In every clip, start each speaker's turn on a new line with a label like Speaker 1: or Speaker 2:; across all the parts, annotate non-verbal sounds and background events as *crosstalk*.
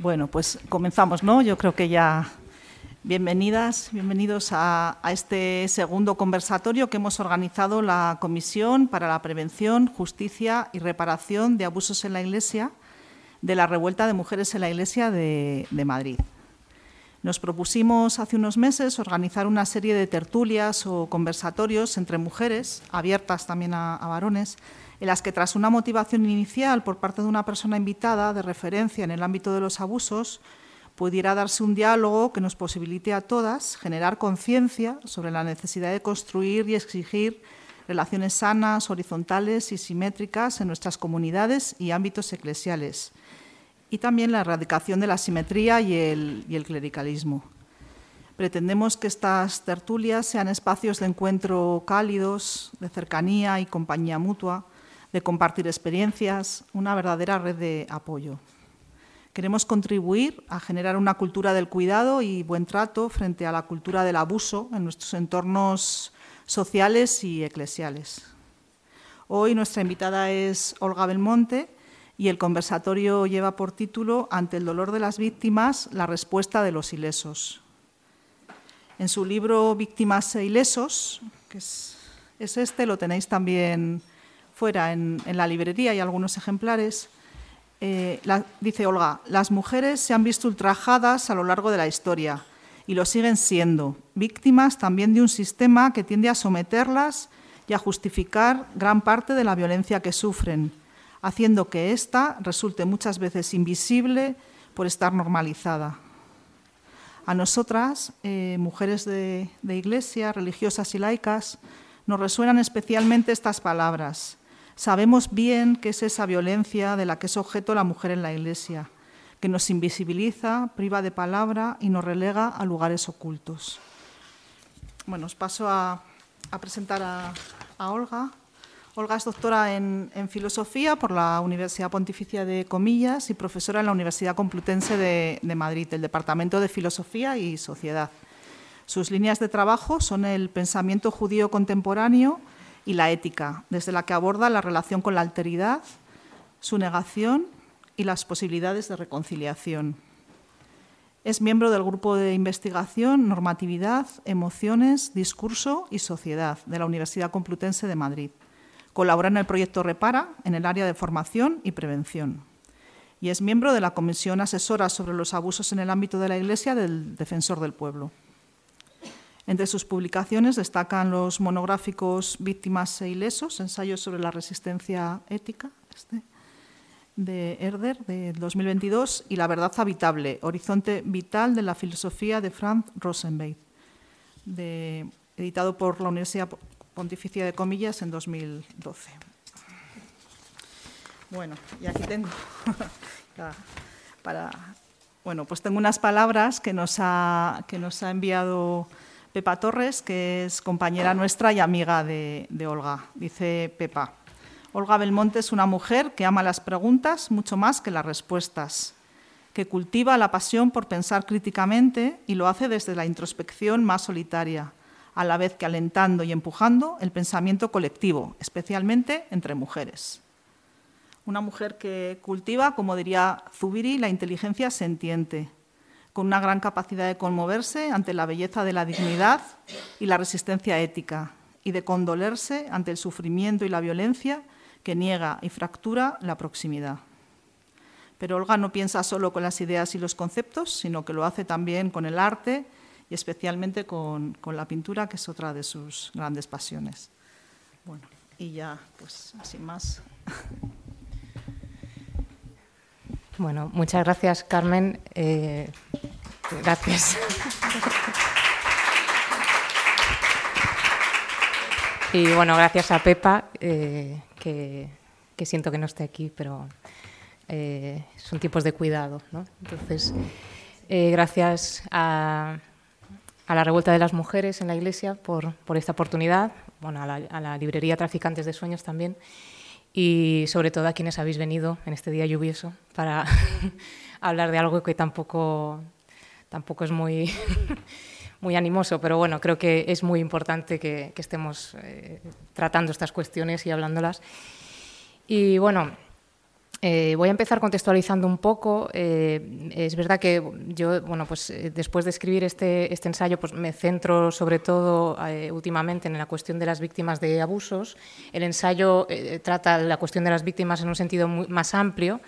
Speaker 1: Bueno, pues comenzamos, ¿no? Yo creo que ya bienvenidas, bienvenidos a, este segundo conversatorio que hemos organizado la Comisión para la Prevención, Justicia y Reparación de Abusos en la Iglesia de la Revuelta de Mujeres en la Iglesia de, Madrid. Nos propusimos hace unos meses organizar una serie de tertulias o conversatorios entre mujeres, abiertas también a varones, en las que tras una motivación inicial por parte de una persona invitada de referencia en el ámbito de los abusos, pudiera darse un diálogo que nos posibilite a todas generar conciencia sobre la necesidad de construir y exigir relaciones sanas, horizontales y simétricas en nuestras comunidades y ámbitos eclesiales, y también la erradicación de la simetría y el, y el clericalismo. Pretendemos que estas tertulias sean espacios de encuentro cálidos, de cercanía y compañía mutua, de compartir experiencias, una verdadera red de apoyo. Queremos contribuir a generar una cultura del cuidado y buen trato frente a la cultura del abuso en nuestros entornos sociales y eclesiales. Hoy nuestra invitada es Olga Belmonte y el conversatorio lleva por título Ante el dolor de las víctimas, la respuesta de los ilesos. En su libro Víctimas e ilesos, que es, este, lo tenéis también fuera en, la librería, hay algunos ejemplares. Eh, dice Olga, las mujeres se han visto ultrajadas a lo largo de la historia y lo siguen siendo, víctimas también de un sistema que tiende a someterlas y a justificar gran parte de la violencia que sufren, haciendo que ésta resulte muchas veces invisible por estar normalizada. A nosotras, eh, mujeres de, iglesia, religiosas y laicas, nos resuenan especialmente estas palabras. Sabemos bien que es esa violencia de la que es objeto la mujer en la Iglesia, que nos invisibiliza, priva de palabra y nos relega a lugares ocultos. Bueno, os paso a, presentar a, Olga. Olga es doctora en, Filosofía por la Universidad Pontificia de Comillas y profesora en la Universidad Complutense de, de Madrid, el Departamento de Filosofía y Sociedad. Sus líneas de trabajo son el pensamiento judío contemporáneo, y la ética, desde la que aborda la relación con la alteridad, su negación y las posibilidades de reconciliación. Es miembro del grupo de investigación Normatividad, Emociones, Discurso y Sociedad de la Universidad Complutense de Madrid. Colabora en el proyecto Repara en el área de formación y prevención. Y es miembro de la Comisión Asesora sobre los Abusos en el ámbito de la Iglesia del Defensor del Pueblo. Entre sus publicaciones destacan los monográficos Víctimas e ilesos, ensayos sobre la resistencia ética, este, de Herder, de 2022, y La verdad habitable, horizonte vital de la filosofía de Franz Rosenberg, editado por la Universidad Pontificia de Comillas en 2012. Bueno, y aquí tengo *laughs* para, bueno, pues tengo unas palabras que nos ha, que nos ha enviado Pepa Torres, que es compañera nuestra y amiga de, Olga. Dice Pepa, Olga Belmonte es una mujer que ama las preguntas mucho más que las respuestas, que cultiva la pasión por pensar críticamente y lo hace desde la introspección más solitaria, a la vez que alentando y empujando el pensamiento colectivo, especialmente entre mujeres. Una mujer que cultiva, como diría Zubiri, la inteligencia sentiente, con una gran capacidad de conmoverse ante la belleza de la dignidad y la resistencia ética, y de condolerse ante el sufrimiento y la violencia que niega y fractura la proximidad. Pero Olga no piensa solo con las ideas y los conceptos, sino que lo hace también con el arte y especialmente con, la pintura, que es otra de sus grandes pasiones. Bueno, y ya, pues, sin más.
Speaker 2: Bueno, muchas gracias, Carmen. Eh, gracias. Y bueno, gracias a Pepa, eh, que, siento que no esté aquí, pero eh, son tiempos de cuidado. ¿no? Entonces, gracias a, la Revuelta de las Mujeres en la Iglesia por, esta oportunidad, bueno, a la, a librería Traficantes de Sueños también y sobre todo a quienes habéis venido en este día lluvioso para *laughs* hablar de algo que tampoco, tampoco es muy, *laughs* muy animoso, pero bueno, creo que es muy importante que, estemos eh, tratando estas cuestiones y hablándolas. Y bueno, Eh, voy a empezar contextualizando un poco. Eh, es verdad que yo, bueno, pues eh, después de escribir este, este, ensayo, pues me centro sobre todo últimamente en la cuestión de las víctimas de abusos. El ensayo trata la cuestión de las víctimas en un sentido más amplio,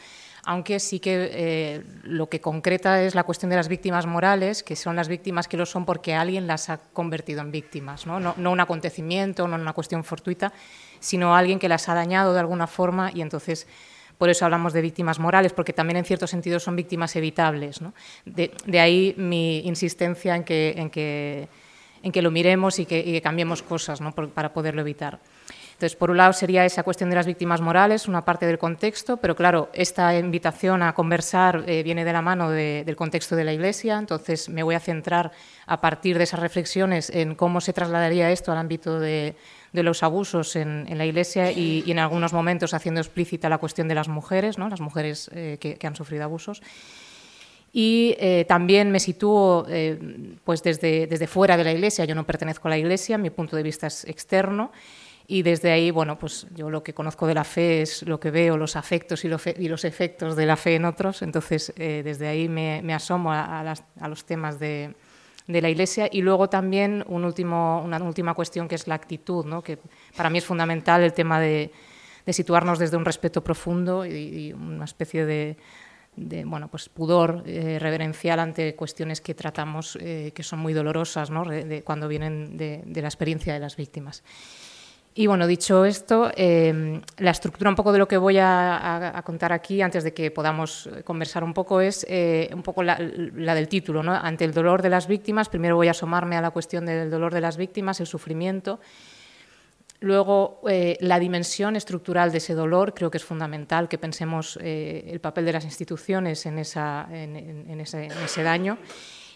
Speaker 2: aunque sí que lo que concreta es la cuestión de las víctimas morales, que son las víctimas que lo son porque alguien las ha convertido en víctimas, no, no, no un acontecimiento, no una cuestión fortuita, sino alguien que las ha dañado de alguna forma y entonces por eso hablamos de víctimas morales, porque también en cierto sentido son víctimas evitables. De, ahí mi insistencia en que, en que, en que lo miremos y que, cambiemos cosas para poderlo evitar. Entonces, por un lado sería esa cuestión de las víctimas morales, una parte del contexto, pero claro, esta invitación a conversar eh, viene de la mano del contexto de la Iglesia, entonces me voy a centrar a partir de esas reflexiones en cómo se trasladaría esto al ámbito de, de los abusos en, la Iglesia y, en algunos momentos haciendo explícita la cuestión de las mujeres, ¿no? las mujeres eh, que, han sufrido abusos. Y eh, también me sitúo eh, pues desde, desde fuera de la Iglesia, yo no pertenezco a la Iglesia, mi punto de vista es externo. Y desde ahí, bueno, pues yo lo que conozco de la fe es lo que veo, los afectos y, y los efectos de la fe en otros. Entonces, desde ahí me, asomo a, los temas de, de la Iglesia y luego también una última cuestión que es la actitud, ¿no? que para mí es fundamental el tema de, situarnos desde un respeto profundo y, una especie de, bueno, pues pudor eh, reverencial ante cuestiones que tratamos eh, que son muy dolorosas ¿no? cuando vienen de, la experiencia de las víctimas. Y bueno, dicho esto, em, la estructura un poco de lo que voy a, contar aquí, antes de que podamos conversar un poco, es eh, un poco la, del título. ¿no? Ante el dolor de las víctimas, primero voy a asomarme a la cuestión del dolor de las víctimas, el sufrimiento. Luego, eh, la dimensión estructural de ese dolor, creo que es fundamental que pensemos eh, el papel de las instituciones en, esa, en ese daño.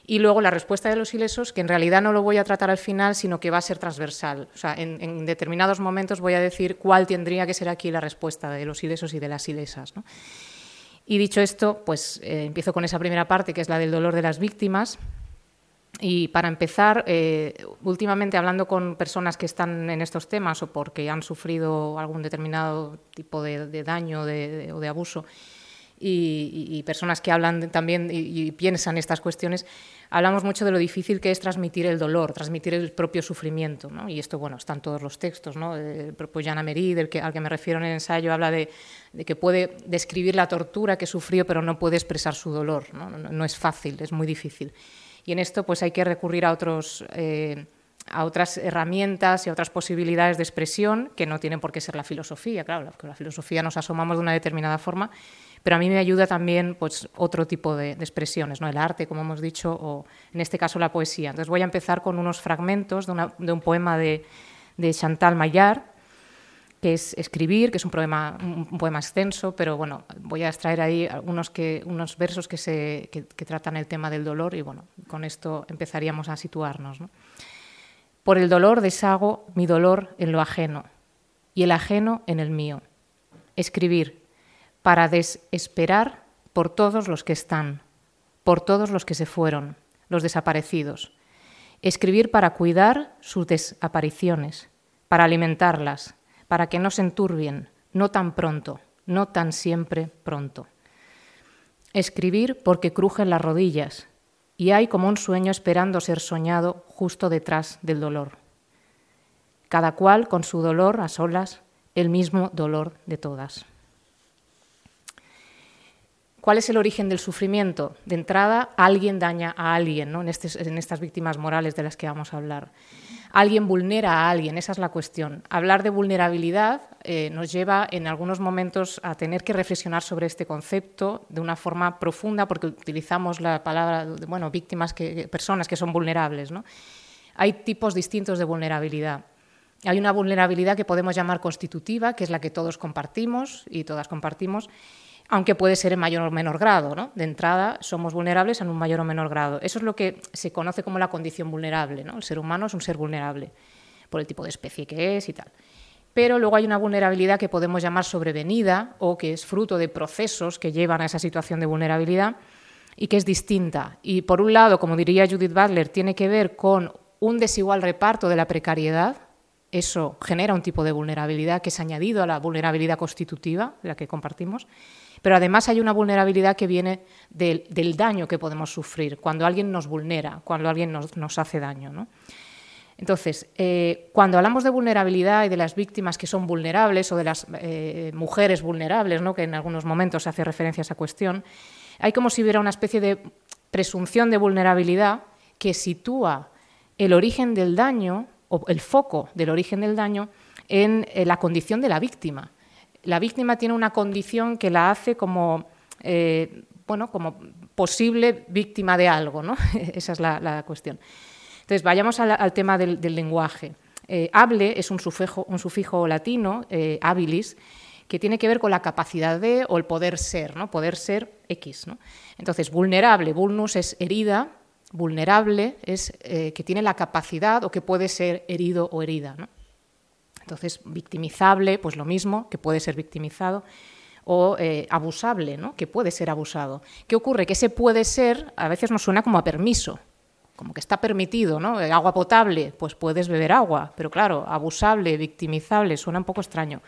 Speaker 2: Y luego la respuesta de los ilesos, que en realidad no lo voy a tratar al final, sino que va a ser transversal. O sea, en, determinados momentos voy a decir cuál tendría que ser aquí la respuesta de los ilesos y de las ilesas. Y dicho esto, pues eh, empiezo con esa primera parte, que es la del dolor de las víctimas. Y para empezar, eh, últimamente hablando con personas que están en estos temas o porque han sufrido algún determinado tipo de, daño o de abuso, y, personas que hablan también y, piensan estas cuestiones, hablamos mucho de lo difícil que es transmitir el dolor, transmitir el propio sufrimiento. ¿no? Y esto, bueno, está en todos los textos. ¿no? El propio Jean Amery, del que, al que me refiero en el ensayo, habla de, que puede describir la tortura que sufrió, pero no puede expresar su dolor. No, es fácil, es muy difícil. Y en esto pues hay que recurrir a. Eh, a otras herramientas y a otras posibilidades de expresión que no tienen por qué ser la filosofía. Claro, la, la filosofía nos asomamos de una determinada forma, pero a mí me ayuda también pues, otro tipo de, expresiones, ¿no? el arte, como hemos dicho, o en este caso la poesía. Entonces voy a empezar con unos fragmentos de, un poema de, Chantal Maillard, que es Escribir, que es un poema, un poema extenso, pero bueno, voy a extraer ahí unos, que, unos versos que, se, que, tratan el tema del dolor y bueno, con esto empezaríamos a situarnos. Por el dolor deshago mi dolor en lo ajeno y el ajeno en el mío. Escribir, para desesperar por todos los que están, por todos los que se fueron, los desaparecidos. Escribir para cuidar sus desapariciones, para alimentarlas, para que no se enturbien, no tan pronto, no tan siempre pronto. Escribir porque crujen las rodillas y hay como un sueño esperando ser soñado justo detrás del dolor. Cada cual con su dolor a solas, el mismo dolor de todas. ¿Cuál es el origen del sufrimiento? De entrada, alguien daña a alguien ¿no? en, estas víctimas morales de las que vamos a hablar. Alguien vulnera a alguien, esa es la cuestión. Hablar de vulnerabilidad eh, nos lleva en algunos momentos a tener que reflexionar sobre este concepto de una forma profunda, porque utilizamos la palabra, bueno, víctimas, que, personas que son vulnerables. Hay tipos distintos de vulnerabilidad. Hay una vulnerabilidad que podemos llamar constitutiva, que es la que todos compartimos y todas compartimos, aunque puede ser en mayor o menor grado. ¿no? De entrada, somos vulnerables en un mayor o menor grado. Eso es lo que se conoce como la condición vulnerable. ¿no? El ser humano es un ser vulnerable por el tipo de especie que es y tal. Pero luego hay una vulnerabilidad que podemos llamar sobrevenida o que es fruto de procesos que llevan a esa situación de vulnerabilidad y que es distinta. Y por un lado, como diría Judith Butler, tiene que ver con un desigual reparto de la precariedad. Eso genera un tipo de vulnerabilidad que es añadido a la vulnerabilidad constitutiva, la que compartimos pero además hay una vulnerabilidad que viene del, daño que podemos sufrir, cuando alguien nos vulnera, cuando alguien nos, hace daño. Entonces, eh, cuando hablamos de vulnerabilidad y de las víctimas que son vulnerables o de las eh, mujeres vulnerables, ¿no? que en algunos momentos se hace referencia a esa cuestión, hay como si hubiera una especie de presunción de vulnerabilidad que sitúa el origen del daño o el foco del origen del daño en eh, la condición de la víctima. La víctima tiene una condición que la hace como, eh, bueno, como posible víctima de algo, ¿no? *laughs* Esa es la, cuestión. Entonces, vayamos al, tema del, lenguaje. Eh, hable es un sufijo, latino, habilis, que tiene que ver con la capacidad de o el poder ser, ¿no? Poder ser X. ¿no? Entonces, vulnerable, vulnus es herida, vulnerable es que tiene la capacidad o que puede ser herido o herida. ¿no? Entonces, victimizable, pues lo mismo, que puede ser victimizado, o eh, abusable, ¿no? que puede ser abusado. ¿Qué ocurre? Que ese puede ser a veces nos suena como a permiso, como que está permitido, ¿no? Eh, agua potable, pues puedes beber agua, pero claro, abusable, victimizable, suena un poco extraño.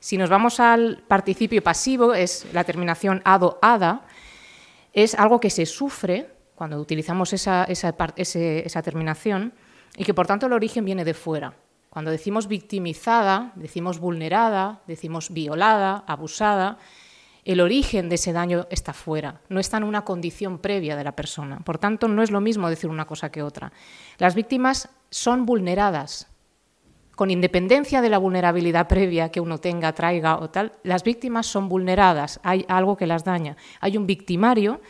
Speaker 2: Si nos vamos al participio pasivo, es la terminación ado-ada, es algo que se sufre cuando utilizamos esa terminación y que por tanto el origen viene de fuera. Cuando decimos victimizada, decimos vulnerada, decimos violada, abusada, el origen de ese daño está fuera, no está en una condición previa de la persona. Por tanto, no es lo mismo decir una cosa que otra. Las víctimas son vulneradas. Con independencia de la vulnerabilidad previa que uno tenga, traiga o tal, las víctimas son vulneradas, hay algo que las daña. Hay un victimario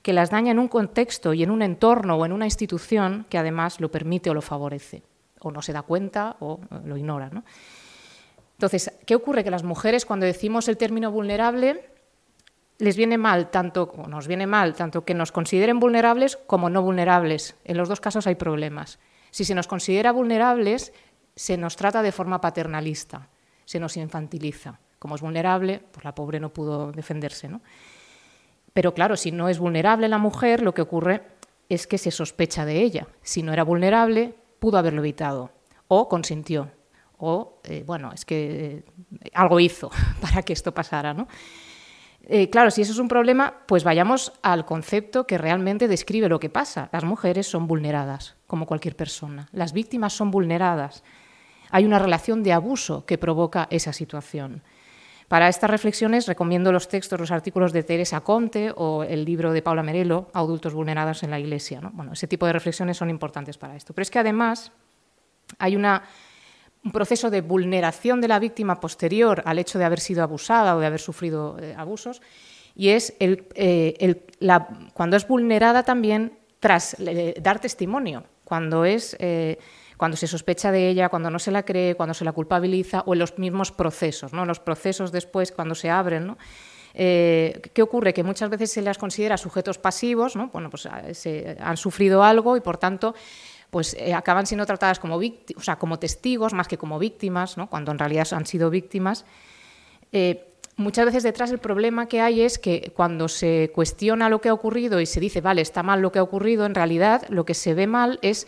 Speaker 2: que las daña en un contexto y en un entorno o en una institución que además lo permite o lo favorece o no se da cuenta o eh, lo ignora. Entonces, ¿qué ocurre? Que las mujeres, cuando decimos el término vulnerable, les viene mal tanto, o nos viene mal tanto que nos consideren vulnerables como no vulnerables. En los dos casos hay problemas. Si se nos considera vulnerables, se nos trata de forma paternalista, se nos infantiliza. Como es vulnerable, pues la pobre no pudo defenderse. ¿no? Pero claro, si no es vulnerable la mujer, lo que ocurre es que se sospecha de ella. Si no era vulnerable, pudo haberlo evitado o consintió o, eh, bueno, es que eh, algo hizo *laughs* para que esto pasara, ¿no? Eh, claro, si eso es un problema, pues vayamos al concepto que realmente describe lo que pasa. Las mujeres son vulneradas, como cualquier persona. Las víctimas son vulneradas. Hay una relación de abuso que provoca esa situación. Para estas reflexiones recomiendo los textos, los artículos de Teresa Conte o el libro de Paula Merelo, Adultos vulnerados en la Iglesia. Bueno, ese tipo de reflexiones son importantes para esto. Pero es que además hay un proceso de vulneración de la víctima posterior al hecho de haber sido abusada o de haber sufrido eh, abusos, y es eh, cuando es vulnerada también tras dar testimonio, cuando es eh, cuando se sospecha de ella, cuando no se la cree, cuando se la culpabiliza o en los mismos procesos, ¿no? los procesos después cuando se abren. Eh, ¿Qué ocurre? Que muchas veces se las considera sujetos pasivos, ¿no? bueno, pues ah, se, han sufrido algo y por tanto pues eh, acaban siendo tratadas como, o sea, como testigos más que como víctimas, ¿no? cuando en realidad han sido víctimas. Eh, muchas veces detrás el problema que hay es que cuando se cuestiona lo que ha ocurrido y se dice, vale, está mal lo que ha ocurrido, en realidad lo que se ve mal es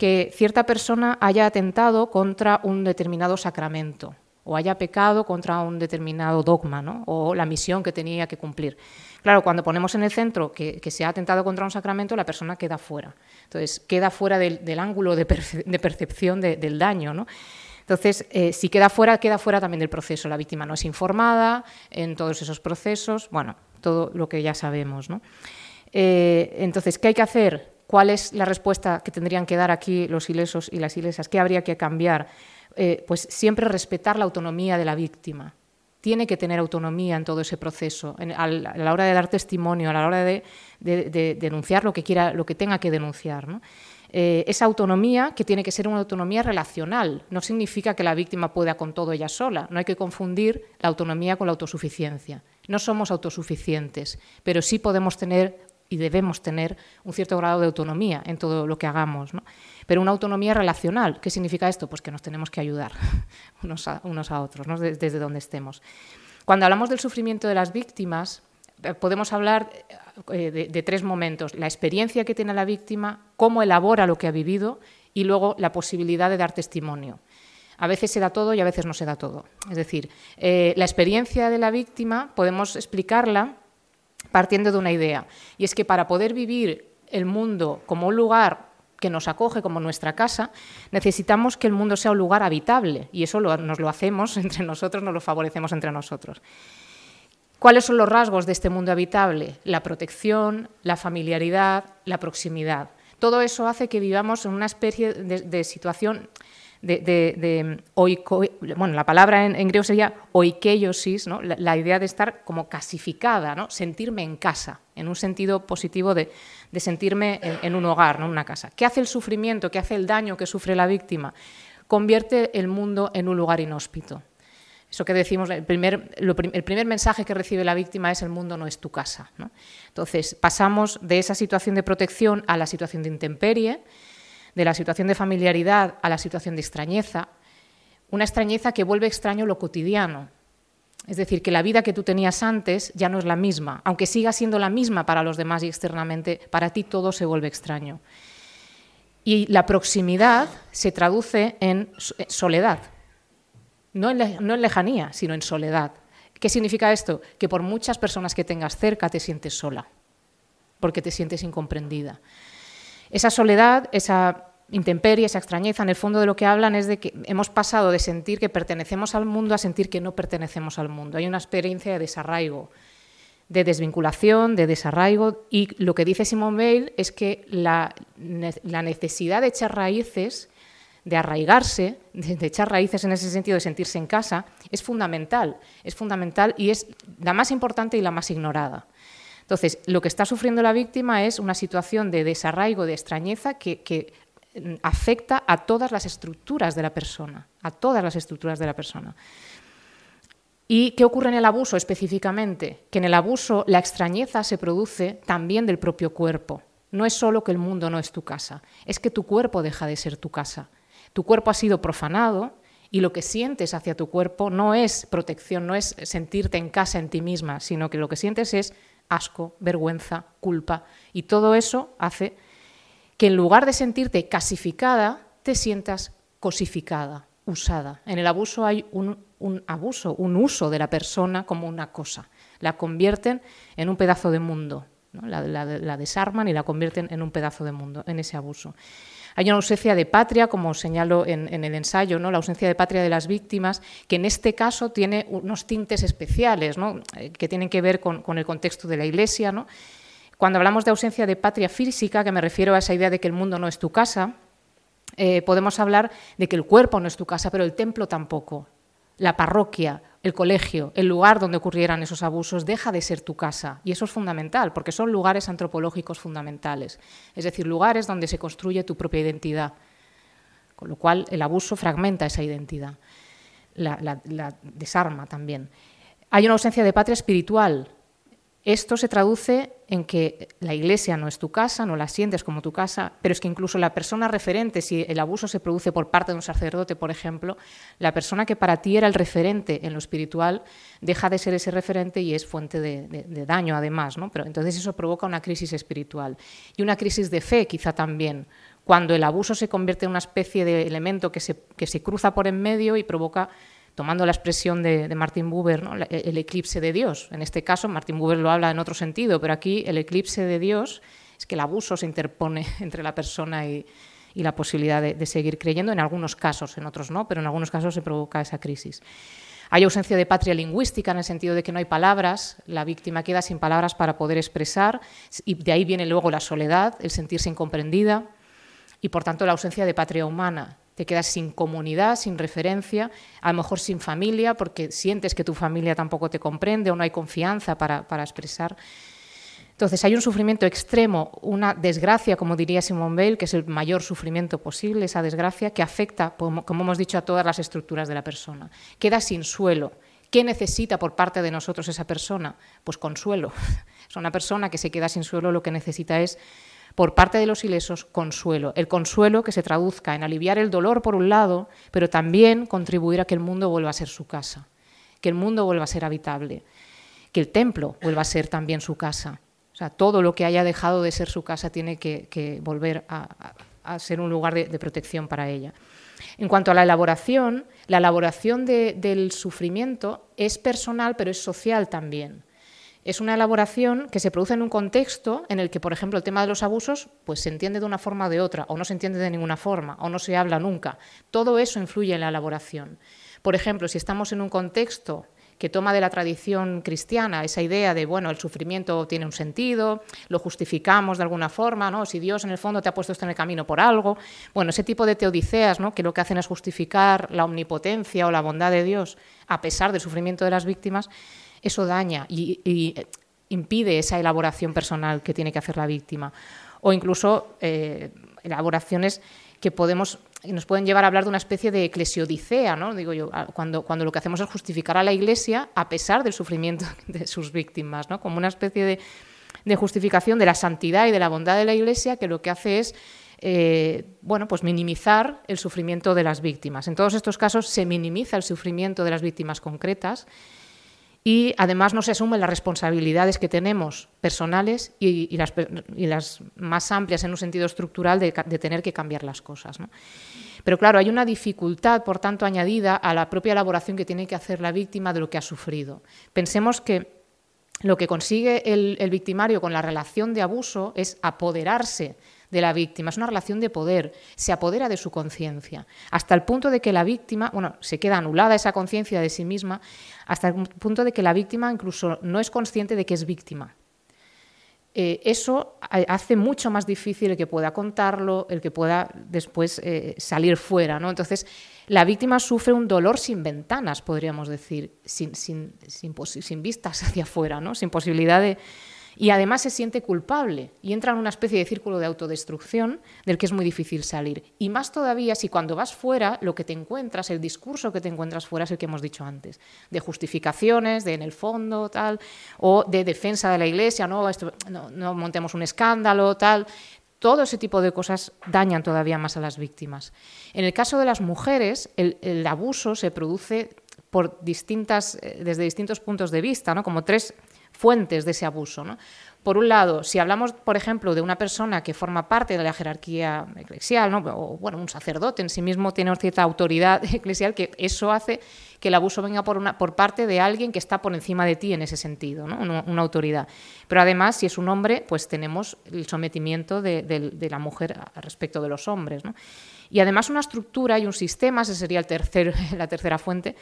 Speaker 2: que cierta persona haya atentado contra un determinado sacramento o haya pecado contra un determinado dogma o la misión que tenía que cumplir. Claro, cuando ponemos en el centro que, se ha atentado contra un sacramento, la persona queda fuera. Entonces, queda fuera del, ángulo de, percepción del daño. Entonces, eh, si queda fuera, queda fuera también del proceso. La víctima no es informada en todos esos procesos, bueno, todo lo que ya sabemos. Eh, entonces, ¿qué hay que hacer? ¿Cuál es la respuesta que tendrían que dar aquí los ilesos y las ilesas? ¿Qué habría que cambiar? Eh, pues siempre respetar la autonomía de la víctima. Tiene que tener autonomía en todo ese proceso, a la hora de dar testimonio, a la hora de, denunciar lo que quiera, lo que tenga que denunciar. Eh, esa autonomía, que tiene que ser una autonomía relacional, no significa que la víctima pueda con todo ella sola. No hay que confundir la autonomía con la autosuficiencia. No somos autosuficientes, pero sí podemos tener y debemos tener un cierto grado de autonomía en todo lo que hagamos. ¿no? Pero una autonomía relacional, ¿qué significa esto? Pues que nos tenemos que ayudar *laughs* unos a, otros, desde, donde estemos. Cuando hablamos del sufrimiento de las víctimas, eh, podemos hablar eh, de, de, tres momentos. La experiencia que tiene la víctima, cómo elabora lo que ha vivido y luego la posibilidad de dar testimonio. A veces se da todo y a veces no se da todo. Es decir, eh, la experiencia de la víctima podemos explicarla partiendo de una idea, y es que para poder vivir el mundo como un lugar que nos acoge como nuestra casa, necesitamos que el mundo sea un lugar habitable, y eso nos lo hacemos *laughs* entre nosotros, nos lo favorecemos entre nosotros. ¿Cuáles son los rasgos de este mundo habitable? La protección, la familiaridad, la proximidad. Todo eso hace que vivamos en una especie de situación de, bueno, la palabra en, griego sería oikeiosis, ¿no? la, idea de estar como casificada, ¿no? sentirme en casa, en un sentido positivo de, sentirme en, un hogar, ¿no? en una casa. ¿Qué hace el sufrimiento, qué hace el daño que sufre la víctima? Convierte el mundo en un lugar inhóspito. Eso que decimos, el primer, el primer mensaje que recibe la víctima es el mundo no es tu casa. Entonces, pasamos de esa situación de protección a la situación de intemperie, de la situación de familiaridad a la situación de extrañeza, una extrañeza que vuelve extraño lo cotidiano. Es decir, que la vida que tú tenías antes ya no es la misma, aunque siga siendo la misma para los demás y externamente, para ti todo se vuelve extraño. Y la proximidad se traduce en soledad, no en, no en lejanía, sino en soledad. ¿Qué significa esto? Que por muchas personas que tengas cerca te sientes sola, porque te sientes incomprendida. Esa soledad, esa intemperie, esa extrañeza, en el fondo de lo que hablan es de que hemos pasado de sentir que pertenecemos al mundo a sentir que no pertenecemos al mundo. Hay una experiencia de desarraigo, de desvinculación, de desarraigo, y lo que dice Simone Weil es que la, necesidad de echar raíces, de arraigarse, de, echar raíces en ese sentido de sentirse en casa, es fundamental, es fundamental y es la más importante y la más ignorada. Entonces, lo que está sufriendo la víctima es una situación de desarraigo, de extrañeza que, mm, afecta a todas las estructuras de la persona, a todas las estructuras de la persona. ¿Y qué ocurre en el abuso específicamente? Que en el abuso la extrañeza se produce también del propio cuerpo. No es solo que el mundo no es tu casa, es que tu cuerpo deja de ser tu casa. Tu cuerpo ha sido profanado y lo que sientes hacia tu cuerpo no es protección, no es sentirte en casa en ti misma, sino que lo que sientes es asco, vergüenza, culpa. Y todo eso hace que en lugar de sentirte casificada, te sientas cosificada, usada. En el abuso hay un, abuso, un uso de la persona como una cosa. La convierten en un pedazo de mundo. la desarman y la convierten en un pedazo de mundo, en ese abuso. Hay una ausencia de patria, como señalo en, el ensayo, ¿no? la ausencia de patria de las víctimas, que en este caso tiene unos tintes especiales, eh, que tienen que ver con, el contexto de la Iglesia. Cuando hablamos de ausencia de patria física, que me refiero a esa idea de que el mundo no es tu casa, eh, podemos hablar de que el cuerpo no es tu casa, pero el templo tampoco, la parroquia, el colegio, el lugar donde ocurrieran esos abusos, deja de ser tu casa. Y eso es fundamental, porque son lugares antropológicos fundamentales. Es decir, lugares donde se construye tu propia identidad. Con lo cual, el abuso fragmenta esa identidad, la, desarma también. Hay una ausencia de patria espiritual, esto se traduce en que la iglesia no es tu casa, no la sientes como tu casa, pero es que incluso la persona referente, si el abuso se produce por parte de un sacerdote, por ejemplo, la persona que para ti era el referente en lo espiritual deja de ser ese referente y es fuente de, daño además. ¿no? Pero entonces eso provoca una crisis espiritual y una crisis de fe quizá también, cuando el abuso se convierte en una especie de elemento que se, que se cruza por en medio y provoca tomando la expresión de, Martin Buber, el eclipse de Dios. En este caso, Martin Buber lo habla en otro sentido, pero aquí el eclipse de Dios es que el abuso se interpone *laughs* entre la persona y, la posibilidad de, seguir creyendo, en algunos casos, en otros no, pero en algunos casos se provoca esa crisis. Hay ausencia de patria lingüística en el sentido de que no hay palabras, la víctima queda sin palabras para poder expresar y de ahí viene luego la soledad, el sentirse incomprendida y por tanto la ausencia de patria humana te quedas sin comunidad, sin referencia, a lo mejor sin familia, porque sientes que tu familia tampoco te comprende o no hay confianza para, expresar. Entonces hay un sufrimiento extremo, una desgracia, como diría Simone Weil, que es el mayor sufrimiento posible, esa desgracia que afecta, como, hemos dicho, a todas las estructuras de la persona. Queda sin suelo. ¿Qué necesita por parte de nosotros esa persona? Pues consuelo. *laughs* Es una persona que se queda sin suelo, lo que necesita es por parte de los ilesos consuelo. El consuelo que se traduzca en aliviar el dolor por un lado, pero también contribuir a que el mundo vuelva a ser su casa, que el mundo vuelva a ser habitable, que el templo vuelva a ser también su casa. O sea, todo lo que haya dejado de ser su casa tiene que, volver a, ser un lugar de, protección para ella. En cuanto a la elaboración, la elaboración del sufrimiento es personal, pero es social también. Es una elaboración que se produce en un contexto en el que, por ejemplo, el tema de los abusos pues, se entiende de una forma o de otra, o no se entiende de ninguna forma, o no se habla nunca. Todo eso influye en la elaboración. Por ejemplo, si estamos en un contexto que toma de la tradición cristiana esa idea de, bueno, el sufrimiento tiene un sentido, lo justificamos de alguna forma, ¿no? Si Dios en el fondo te ha puesto esto en el camino por algo, bueno, ese tipo de teodiceas, ¿no? Que lo que hacen es justificar la omnipotencia o la bondad de Dios a pesar del sufrimiento de las víctimas, eso daña y, impide esa elaboración personal que tiene que hacer la víctima. O incluso eh, elaboraciones que podemos nos pueden llevar a hablar de una especie de eclesiodicea, ¿no? Digo yo, cuando, cuando lo que hacemos es justificar a la Iglesia a pesar del sufrimiento *laughs* de sus víctimas, ¿no? Como una especie de, de justificación de la santidad y de la bondad de la Iglesia que lo que hace es eh, bueno, pues minimizar el sufrimiento de las víctimas. En todos estos casos se minimiza el sufrimiento de las víctimas concretas y además no se asumen las responsabilidades que tenemos personales y, las, más amplias en un sentido estructural de, tener que cambiar las cosas. Pero claro, hay una dificultad, por tanto, añadida a la propia elaboración que tiene que hacer la víctima de lo que ha sufrido. Pensemos que lo que consigue el victimario con la relación de abuso es apoderarse de la víctima, es una relación de poder, se apodera de su conciencia, hasta el punto de que la víctima, bueno, se queda anulada esa conciencia de sí misma, hasta el punto de que la víctima incluso no es consciente de que es víctima. Eh, eso hace mucho más difícil el que pueda contarlo, el que pueda después eh, salir fuera. ¿no? Entonces, la víctima sufre un dolor sin ventanas, podríamos decir, sin, sin, sin, vistas *laughs* hacia afuera, ¿no? sin posibilidad de, y además se siente culpable y entra en una especie de círculo de autodestrucción del que es muy difícil salir. Y más todavía si cuando vas fuera lo que te encuentras, el discurso que te encuentras fuera es el que hemos dicho antes, de justificaciones, de en el fondo, tal, o de defensa de la Iglesia, no, no, montemos un escándalo, tal. Todo ese tipo de cosas dañan todavía más a las víctimas. En el caso de las mujeres, el abuso se produce por distintas, eh, desde distintos puntos de vista, ¿no? como tres fuentes de ese abuso. Por un lado, si hablamos, por ejemplo, de una persona que forma parte de la jerarquía eclesial, o bueno, un sacerdote en sí mismo tiene cierta autoridad *laughs* eclesial, que eso hace que el abuso venga por, parte de alguien que está por encima de ti en ese sentido, una, autoridad. Pero además, si es un hombre, pues tenemos el sometimiento de, la mujer respecto de los hombres. Y además una estructura y un sistema, esa sería *laughs* la tercera fuente,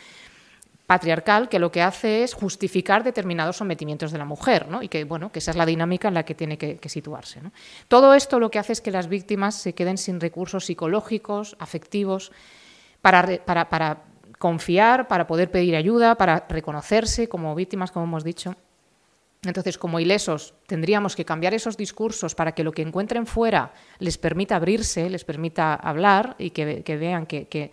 Speaker 2: patriarcal que lo que hace es justificar determinados sometimientos de la mujer, ¿no? y que, bueno, que esa es la dinámica en la que tiene que, situarse. Todo esto lo que hace es que las víctimas se queden sin recursos psicológicos, afectivos, para, confiar, para poder pedir ayuda, para reconocerse como víctimas, como hemos dicho. Entonces, como ilesos, tendríamos que cambiar esos discursos para que lo que encuentren fuera les permita abrirse, les permita hablar y que, vean que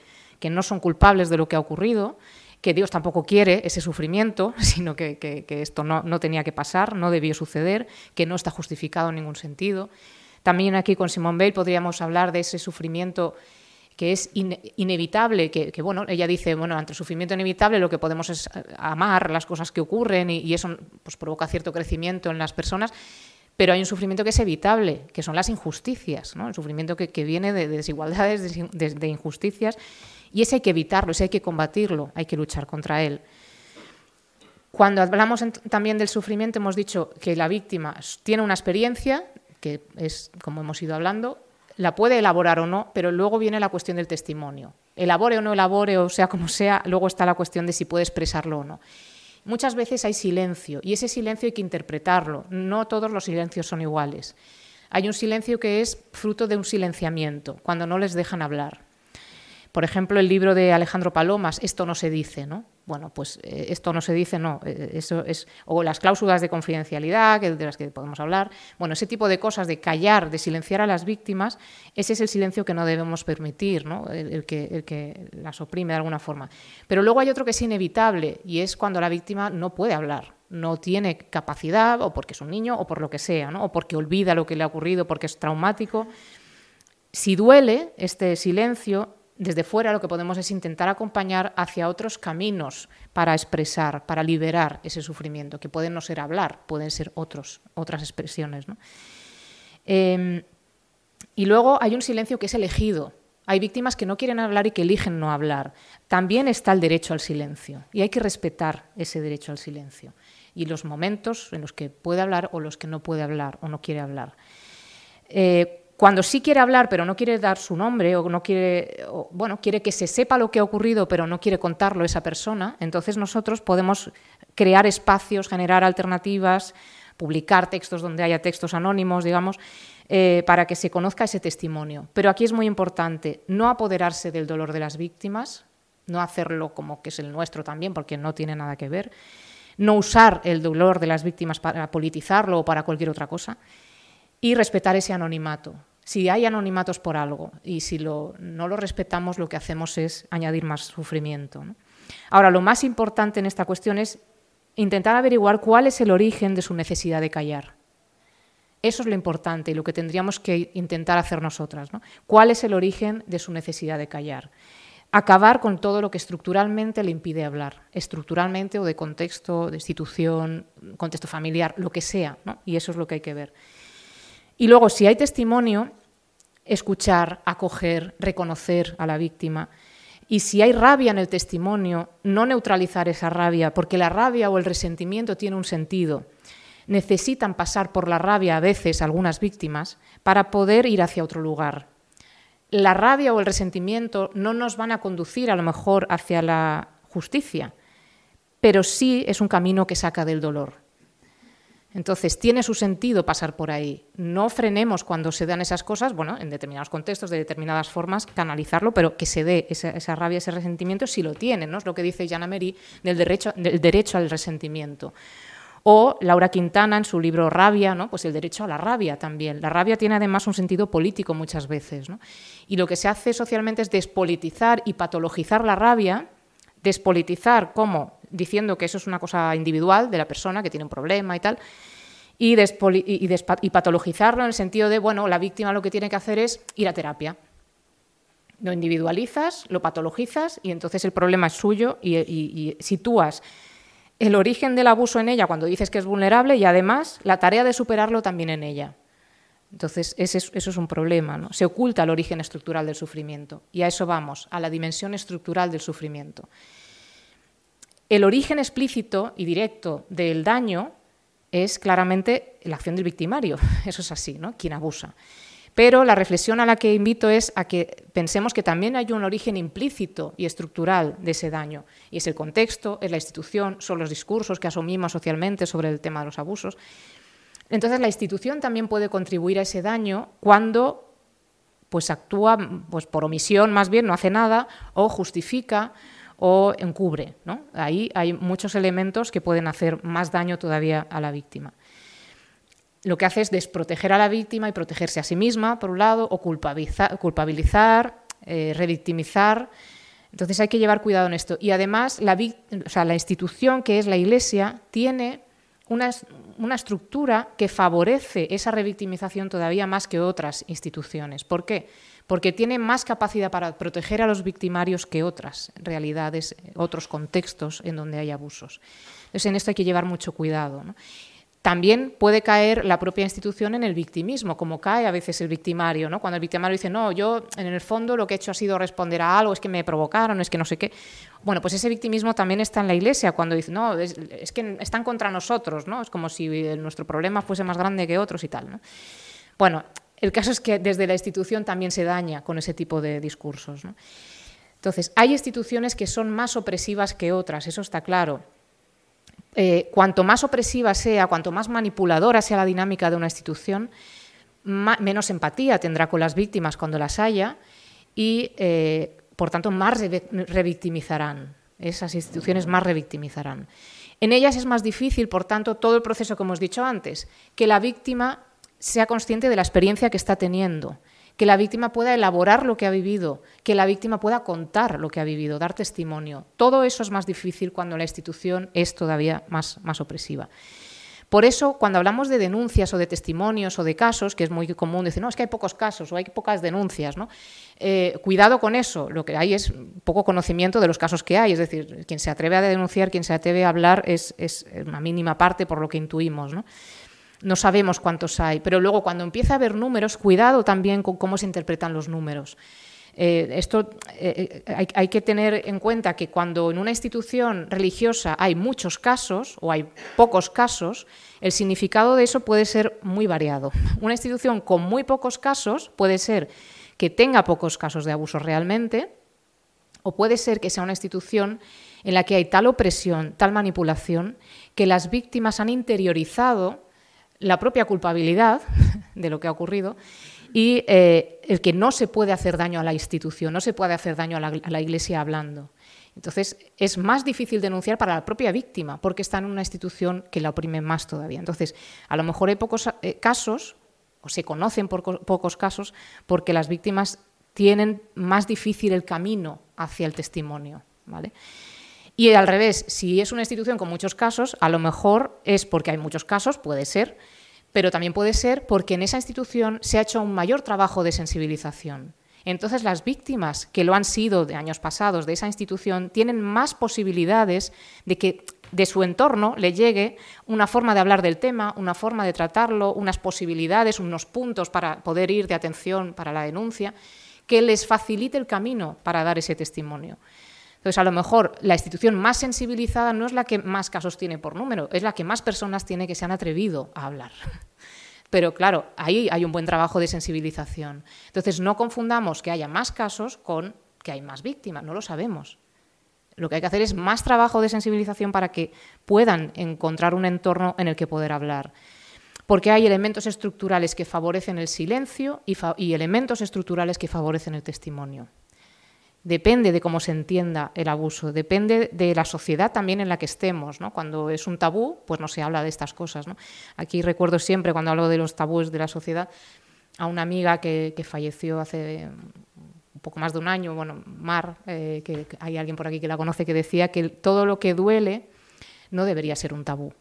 Speaker 2: no son culpables de lo que ha ocurrido que Dios tampoco quiere ese sufrimiento, *laughs* sino que, esto no, tenía que pasar, no debió suceder, que no está justificado en ningún sentido. También aquí con Simone Bale podríamos hablar de ese sufrimiento que es inevitable, que, bueno, ella dice, bueno, ante el sufrimiento inevitable lo que podemos es eh, amar las cosas que ocurren y, eso pues, provoca cierto crecimiento en las personas, pero hay un sufrimiento que es evitable, que son las injusticias, ¿no? el sufrimiento que, viene de, desigualdades, de, injusticias, y ese hay que evitarlo, ese hay que combatirlo, hay que luchar contra él. Cuando hablamos también del sufrimiento, hemos dicho que la víctima tiene una experiencia, que es como hemos ido hablando, la puede elaborar o no, pero luego viene la cuestión del testimonio. Elabore o no elabore, o sea como sea, luego está la cuestión de si puede expresarlo o no. Muchas veces hay silencio y ese silencio hay que interpretarlo. No todos los silencios son iguales. Hay un silencio que es fruto de un silenciamiento, cuando no les dejan hablar. Por ejemplo, el libro de Alejandro Palomas, Esto no se dice, ¿no? Bueno, pues eh, esto no se dice, no, eh, eso es, o las cláusulas de confidencialidad, de las que podemos hablar, bueno, ese tipo de cosas de callar, de silenciar a las víctimas, ese es el silencio que no debemos permitir, ¿no? el, que, el que las oprime de alguna forma. Pero luego hay otro que es inevitable y es cuando la víctima no puede hablar, no tiene capacidad, o porque es un niño, o por lo que sea, ¿no? o porque olvida lo que le ha ocurrido, porque es traumático. Si duele este silencio, desde fuera lo que podemos es intentar acompañar hacia otros caminos para expresar, para liberar ese sufrimiento, que pueden no ser hablar, pueden ser otros, otras expresiones. Em, y luego hay un silencio que es elegido. Hay víctimas que no quieren hablar y que eligen no hablar. También está el derecho al silencio y hay que respetar ese derecho al silencio y los momentos en los que puede hablar o los que no puede hablar o no quiere hablar. Eh, cuando sí quiere hablar pero no quiere dar su nombre o no quiere, bueno, quiere que se sepa lo que ha ocurrido pero no quiere contarlo esa persona, entonces nosotros podemos crear espacios, generar alternativas, publicar textos donde haya textos anónimos, digamos, eh, para que se conozca ese testimonio. Pero aquí es muy importante no apoderarse del dolor de las víctimas, no hacerlo como que es el nuestro también, porque no tiene nada que ver, no usar el dolor de las víctimas para politizarlo o para cualquier otra cosa, y respetar ese anonimato. Si hay anonimatos por algo y si no lo respetamos, lo que hacemos es añadir más sufrimiento. Ahora, lo más importante en esta cuestión es intentar averiguar cuál es el origen de su necesidad de callar. Eso es lo importante y lo que tendríamos que intentar hacer nosotras. ¿Cuál es el origen de su necesidad de callar? Acabar con todo lo que estructuralmente le impide hablar, estructuralmente o de contexto, de institución, contexto familiar, lo que sea. Y eso es lo que hay que ver. Y luego, si hay testimonio, escuchar, acoger, reconocer a la víctima. Y si hay rabia en el testimonio, no neutralizar esa rabia, porque la rabia o el resentimiento tiene un sentido. Necesitan pasar por la rabia a veces algunas víctimas para poder ir hacia otro lugar. La rabia o el resentimiento no nos van a conducir a lo mejor hacia la justicia, pero sí es un camino que saca del dolor. Entonces, tiene su sentido pasar por ahí. No frenemos cuando se dan esas cosas, bueno, en determinados contextos, de determinadas formas, canalizarlo, pero que se dé esa, rabia, ese resentimiento, si lo tiene, ¿no? Es lo que dice Jana Mary del derecho, del derecho al resentimiento. O Laura Quintana en su libro Rabia, ¿no? pues el derecho a la rabia también. La rabia tiene además un sentido político muchas veces. Y lo que se hace socialmente es despolitizar y patologizar la rabia, despolitizar como diciendo que eso es una cosa individual de la persona que tiene un problema y tal, y, y, patologizarlo en el sentido de, bueno, la víctima lo que tiene que hacer es ir a terapia. Lo individualizas, lo patologizas y entonces el problema es suyo y, sitúas el origen del abuso en ella cuando dices que es vulnerable y además la tarea de superarlo también en ella. Entonces, eso es un problema. ¿no? Se oculta el origen estructural del sufrimiento y a eso vamos, a la dimensión estructural del sufrimiento. El origen explícito y directo del daño es claramente la acción del victimario, *laughs* eso es así, ¿no? quien abusa. Pero la reflexión a la que invito es a que pensemos que también hay un origen implícito y estructural de ese daño, y es el contexto, es la institución, son los discursos que asumimos socialmente sobre el tema de los abusos. Entonces la institución también puede contribuir a ese daño cuando pues actúa pues, por omisión más bien, no hace nada, o justifica o encubre. ¿no? Ahí hay muchos elementos que pueden hacer más daño todavía a la víctima. Lo que hace es desproteger a la víctima y protegerse a sí misma, por un lado, o culpabilizar, eh, revictimizar. Entonces hay que llevar cuidado en esto. Y además, la, institución que es la Iglesia tiene una, una, estructura que favorece esa revictimización todavía más que otras instituciones. ¿Por qué? Porque tiene más capacidad para proteger a los victimarios que otras realidades, otros contextos en donde hay abusos. Entonces, en esto hay que llevar mucho cuidado. También puede caer la propia institución en el victimismo, como cae a veces el victimario, ¿no? Cuando el victimario dice, no, yo en el fondo lo que he hecho ha sido responder a algo, es que me provocaron, es que no sé qué. Bueno, pues ese victimismo también está en la Iglesia, cuando dice, no, es, que están contra nosotros, ¿no? Es como si nuestro problema fuese más grande que otros y tal, ¿no? Bueno, el caso es que desde la institución también se daña con ese tipo de discursos. Entonces, hay instituciones que son más opresivas que otras, eso está claro. Eh, cuanto más opresiva sea, cuanto más manipuladora sea la dinámica de una institución, menos empatía tendrá con las víctimas cuando las haya y, eh, por tanto, más revictimizarán. Esas instituciones más revictimizarán. En ellas es más difícil, por tanto, todo el proceso que hemos dicho antes, que la víctima sea consciente de la experiencia que está teniendo, que la víctima pueda elaborar lo que ha vivido, que la víctima pueda contar lo que ha vivido, dar testimonio. Todo eso es más difícil cuando la institución es todavía más, más opresiva. Por eso, cuando hablamos de denuncias o de testimonios o de casos, que es muy común decir, no, es que hay pocos casos o hay pocas denuncias, ¿no? Eh, cuidado con eso, lo que hay es poco conocimiento de los casos que hay, es decir, quien se atreve a denunciar, quien se atreve a hablar es, es una mínima parte por lo que intuimos. ¿no? No sabemos cuántos hay, pero luego cuando empieza a haber números, cuidado también con cómo se interpretan los números. Eh, esto eh, hay, hay, que tener en cuenta que cuando en una institución religiosa hay muchos casos o hay pocos casos, el significado de eso puede ser muy variado. Una institución con muy pocos casos puede ser que tenga pocos casos de abuso realmente, o puede ser que sea una institución en la que hay tal opresión, tal manipulación, que las víctimas han interiorizado la propia culpabilidad *laughs* de lo que ha ocurrido y eh, el que no se puede hacer daño a la institución, no se puede hacer daño a la, Iglesia hablando. Entonces, es más difícil denunciar para la propia víctima, porque está en una institución que la oprime más todavía. Entonces, a lo mejor hay pocos eh, casos, o se conocen pocos casos, porque las víctimas tienen más difícil el camino hacia el testimonio. ¿vale? Y al revés, si es una institución con muchos casos, a lo mejor es porque hay muchos casos, puede ser, pero también puede ser porque en esa institución se ha hecho un mayor trabajo de sensibilización. Entonces las víctimas que lo han sido de años pasados de esa institución tienen más posibilidades de que de su entorno le llegue una forma de hablar del tema, una forma de tratarlo, unas posibilidades, unos puntos para poder ir de atención para la denuncia, que les facilite el camino para dar ese testimonio. Entonces, a lo mejor la institución más sensibilizada no es la que más casos tiene por número, es la que más personas tiene que se han atrevido a hablar. *laughs* Pero claro, ahí hay un buen trabajo de sensibilización. Entonces, no confundamos que haya más casos con que hay más víctimas, no lo sabemos. Lo que hay que hacer es más trabajo de sensibilización para que puedan encontrar un entorno en el que poder hablar. Porque hay elementos estructurales que favorecen el silencio y, y elementos estructurales que favorecen el testimonio depende de cómo se entienda el abuso, depende de la sociedad también en la que estemos. ¿no? Cuando es un tabú, pues no se habla de estas cosas. ¿no? Aquí recuerdo siempre, cuando hablo de los tabúes de la sociedad, a una amiga que, falleció hace un poco más de un año, bueno, Mar, eh, que hay alguien por aquí que la conoce, que decía que todo lo que duele no debería ser un tabú.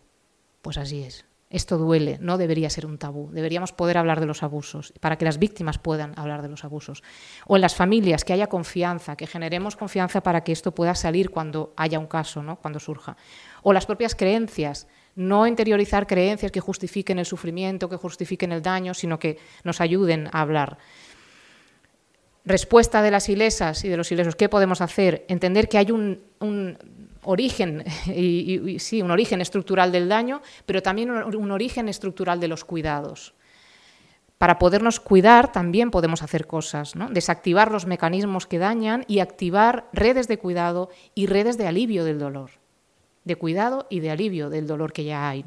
Speaker 2: Pues así es. Esto duele, no debería ser un tabú. Deberíamos poder hablar de los abusos para que las víctimas puedan hablar de los abusos. O en las familias, que haya confianza, que generemos confianza para que esto pueda salir cuando haya un caso, ¿no? cuando surja. O las propias creencias, no interiorizar creencias que justifiquen el sufrimiento, que justifiquen el daño, sino que nos ayuden a hablar. Respuesta de las ilesas y de los ilesos, ¿qué podemos hacer? Entender que hay un, un origen, *laughs* y, sí, un origen estructural del daño, pero también un, origen estructural de los cuidados. Para podernos cuidar también podemos hacer cosas, ¿no? desactivar los mecanismos que dañan y activar redes de cuidado y redes de alivio del dolor, de cuidado y de alivio del dolor que ya hay.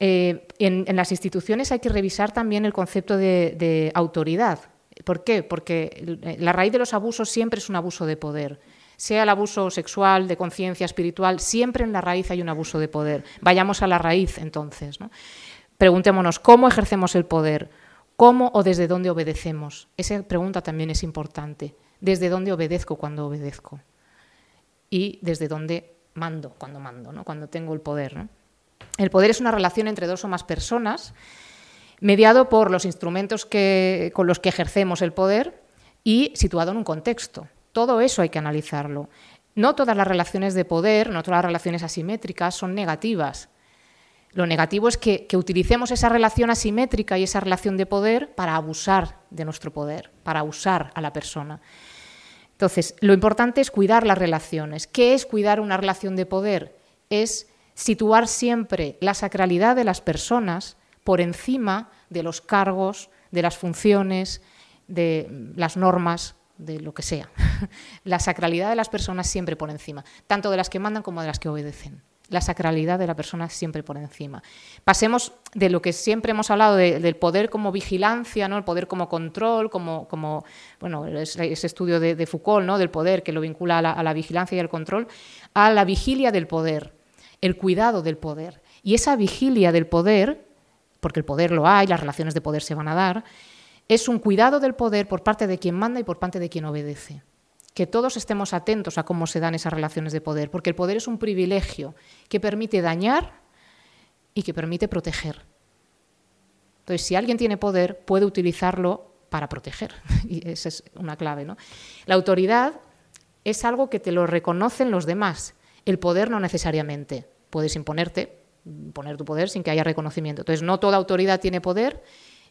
Speaker 2: Eh, en, las instituciones hay que revisar también el concepto de autoridad. ¿Por qué? Porque la raíz de los abusos siempre es un abuso de poder sea el abuso sexual, de conciencia espiritual, siempre en la raíz hay un abuso de poder. Vayamos a la raíz entonces. Preguntémonos cómo ejercemos el poder, cómo o desde dónde obedecemos. Esa pregunta también es importante. ¿Desde dónde obedezco cuando obedezco? Y desde dónde mando cuando mando, ¿no? cuando tengo el poder. El poder es una relación entre dos o más personas, mediado por los instrumentos con los que ejercemos el poder y situado en un contexto. Todo eso hay que analizarlo. No todas las relaciones de poder, no todas las relaciones asimétricas son negativas. Lo negativo es que, utilicemos esa relación asimétrica y esa relación de poder para abusar de nuestro poder, para usar a la persona. Entonces, lo importante es cuidar las relaciones. ¿Qué es cuidar una relación de poder? Es situar siempre la sacralidad de las personas por encima de los cargos, de las funciones, de las normas de lo que sea. *laughs* La sacralidad de las personas siempre por encima, tanto de las que mandan como de las que obedecen. La sacralidad de la persona siempre por encima. Pasemos de lo que siempre hemos hablado del poder como vigilancia, ¿no? el poder como control, como, como bueno, ese estudio de, Foucault, ¿no? del poder que lo vincula a la, a la vigilancia y al control, a la vigilia del poder, el cuidado del poder. Y esa vigilia del poder, porque el poder lo hay, las relaciones de poder se van a dar, es un cuidado del poder por parte de quien manda y por parte de quien obedece. Que todos estemos atentos a cómo se dan esas relaciones de poder, porque el poder es un privilegio que permite dañar y que permite proteger. Entonces, si alguien tiene poder, puede utilizarlo para proteger. *laughs* Y esa es una clave. ¿no? La autoridad es algo que te lo reconocen los demás. El poder no necesariamente. Puedes imponerte, poner tu poder sin que haya reconocimiento. Entonces, no toda autoridad tiene poder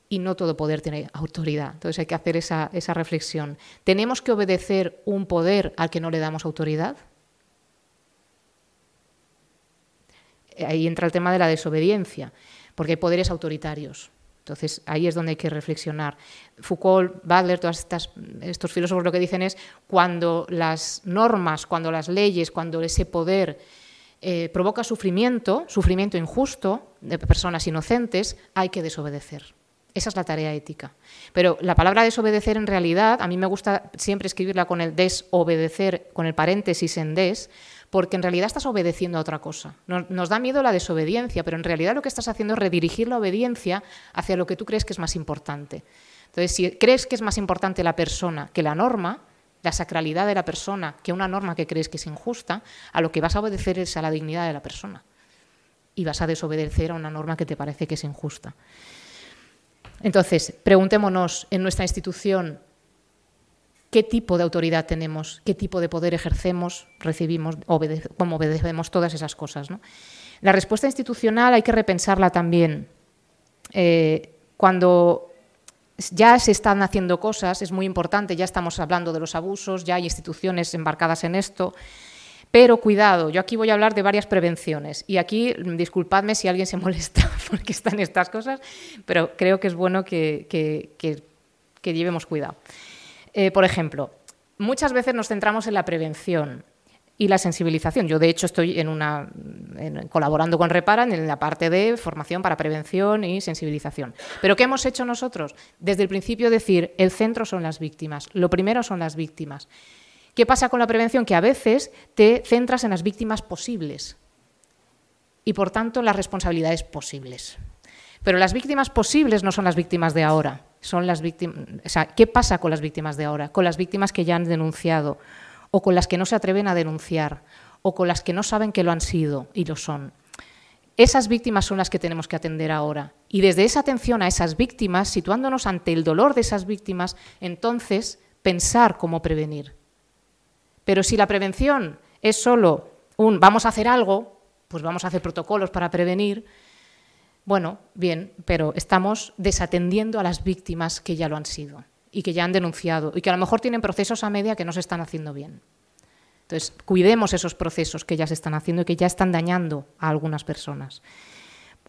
Speaker 2: y no todo poder tiene autoridad. Entonces hay que hacer esa, esa reflexión. ¿Tenemos que obedecer un poder al que no le damos autoridad? Ahí entra el tema de la desobediencia, porque hay poderes autoritarios. Entonces, ahí es donde hay que reflexionar. Foucault, Butler, todos estos filósofos lo que dicen es cuando las normas, cuando las leyes, cuando ese poder eh, provoca sufrimiento, sufrimiento injusto de personas inocentes, hay que desobedecer. Esa es la tarea ética. Pero la palabra desobedecer en realidad, a mí me gusta siempre escribirla con el desobedecer, con el paréntesis en des, porque en realidad estás obedeciendo a otra cosa. Nos, da miedo la desobediencia, pero en realidad lo que estás haciendo es redirigir la obediencia hacia lo que tú crees que es más importante. Entonces, si crees que es más importante la persona que la norma, la sacralidad de la persona, que una norma que crees que es injusta, a lo que vas a obedecer es a la dignidad de la persona. Y vas a desobedecer a una norma que te parece que es injusta. Entonces, preguntémonos en nuestra institución qué tipo de autoridad tenemos, qué tipo de poder ejercemos, recibimos, cómo obedecemos todas esas cosas. La respuesta institucional hay que repensarla también. Eh, cuando ya se están haciendo cosas, es muy importante, ya estamos hablando de los abusos, ya hay instituciones embarcadas en esto, pero cuidado, yo aquí voy a hablar de varias prevenciones y aquí disculpadme si alguien se *laughs* molesta porque están estas cosas, pero creo que es bueno que, que llevemos cuidado. Eh, por ejemplo, muchas veces nos centramos en la prevención y la sensibilización. Yo, de hecho, estoy colaborando con Reparan en la parte de formación para prevención y sensibilización. Pero ¿qué hemos hecho nosotros? Desde el principio decir, el centro son las víctimas, lo primero son las víctimas. ¿Qué pasa con la prevención? Que a veces te centras en las víctimas posibles y, por tanto, las responsabilidades posibles. Pero las víctimas posibles no son las víctimas de ahora son las víctimas, ¿qué pasa con las víctimas de ahora? Con las víctimas que ya han denunciado o con las que no se atreven a denunciar o con las que no saben que lo han sido y lo son. Esas víctimas son las que tenemos que atender ahora. Y desde esa atención a esas víctimas, situándonos ante el dolor de esas víctimas, entonces pensar cómo prevenir. Pero si la prevención es solo un vamos a hacer algo, pues vamos a hacer protocolos para prevenir, bueno, bien, pero estamos desatendiendo a las víctimas que ya lo han sido y que ya han denunciado y que a lo mejor tienen procesos a media que no se están haciendo bien. Entonces, cuidemos esos procesos que ya se están haciendo y que ya están dañando a algunas personas.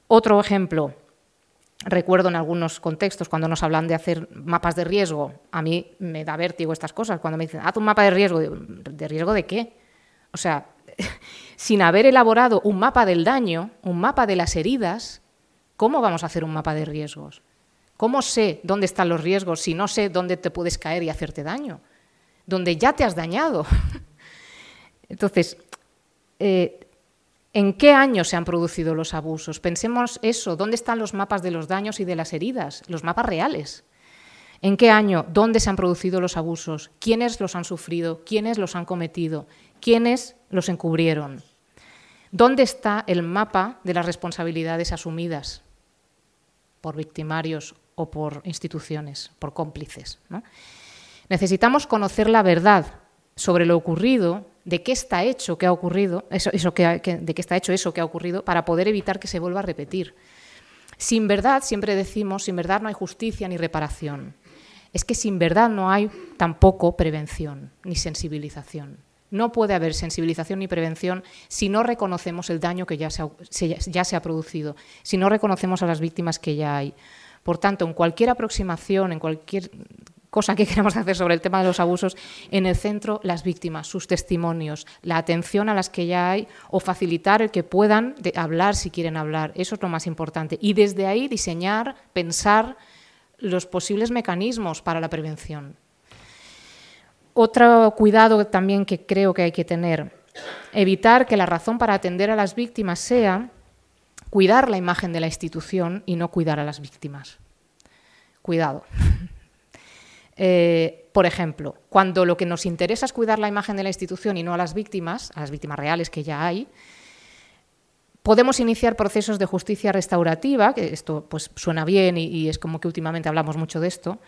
Speaker 2: Otro ejemplo, recuerdo en algunos contextos cuando nos hablan de hacer mapas de riesgo, a mí me da vértigo estas cosas, cuando me dicen, haz un mapa de riesgo, ¿de riesgo de qué? O sea, *laughs* sin haber elaborado un mapa del daño, un mapa de las heridas, ¿Cómo vamos a hacer un mapa de riesgos? ¿Cómo sé dónde están los riesgos si no sé dónde te puedes caer y hacerte daño? Donde ya te has dañado. *laughs* Entonces, eh, ¿en qué año se han producido los abusos? Pensemos eso, ¿dónde están los mapas de los daños y de las heridas? Los mapas reales. ¿En qué año? ¿Dónde se han producido los abusos? ¿Quiénes los han sufrido? ¿Quiénes los han cometido? ¿Quiénes los encubrieron? ¿Dónde está el mapa de las responsabilidades asumidas? por victimarios o por instituciones, por cómplices. Necesitamos conocer la verdad sobre lo ocurrido, de qué está hecho que ha ocurrido, eso, de qué está hecho eso que ha ocurrido, para poder evitar que se vuelva a repetir. Sin verdad, siempre decimos, sin verdad no hay justicia ni reparación. Es que sin verdad no hay tampoco prevención ni sensibilización. No puede haber sensibilización ni prevención si no reconocemos el daño que ya se, ha, producido, si no reconocemos a las víctimas que ya hay. Por tanto, en cualquier aproximación, en cualquier cosa que *laughs* queramos hacer sobre el tema de los abusos, en el centro las víctimas, sus testimonios, la atención a las que ya hay o facilitar el que puedan hablar si quieren hablar. Eso es lo más importante. Y desde ahí diseñar, pensar los posibles mecanismos para la prevención. Otro cuidado también que creo que hay que tener, evitar que la razón para atender a las víctimas sea cuidar la imagen de la institución y no cuidar a las víctimas. Cuidado. *laughs* Eh, por ejemplo, cuando lo que nos interesa es cuidar la imagen de la institución y no a las víctimas, a las víctimas reales que ya hay, podemos iniciar procesos de justicia restaurativa, que esto pues, suena bien y es como que últimamente hablamos mucho de esto,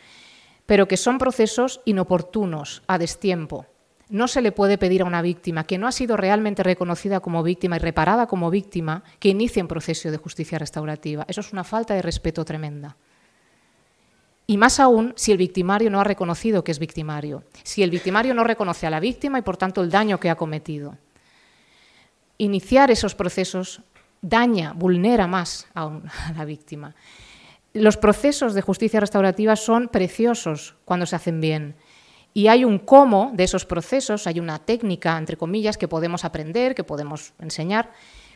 Speaker 2: pero que son procesos inoportunos, a destiempo. No se le puede pedir a una víctima que no ha sido realmente reconocida como víctima y reparada como víctima que inicie un proceso de justicia restaurativa. Eso es una falta de respeto tremenda. Y más aún si el victimario no ha reconocido que es victimario, si el victimario no reconoce a la víctima y por tanto el daño que ha cometido. Iniciar esos procesos daña, vulnera más a la víctima. Los procesos de justicia restaurativa son preciosos cuando se hacen bien. Y hay un cómo de esos procesos, hay una técnica, entre comillas, que podemos aprender, que podemos enseñar.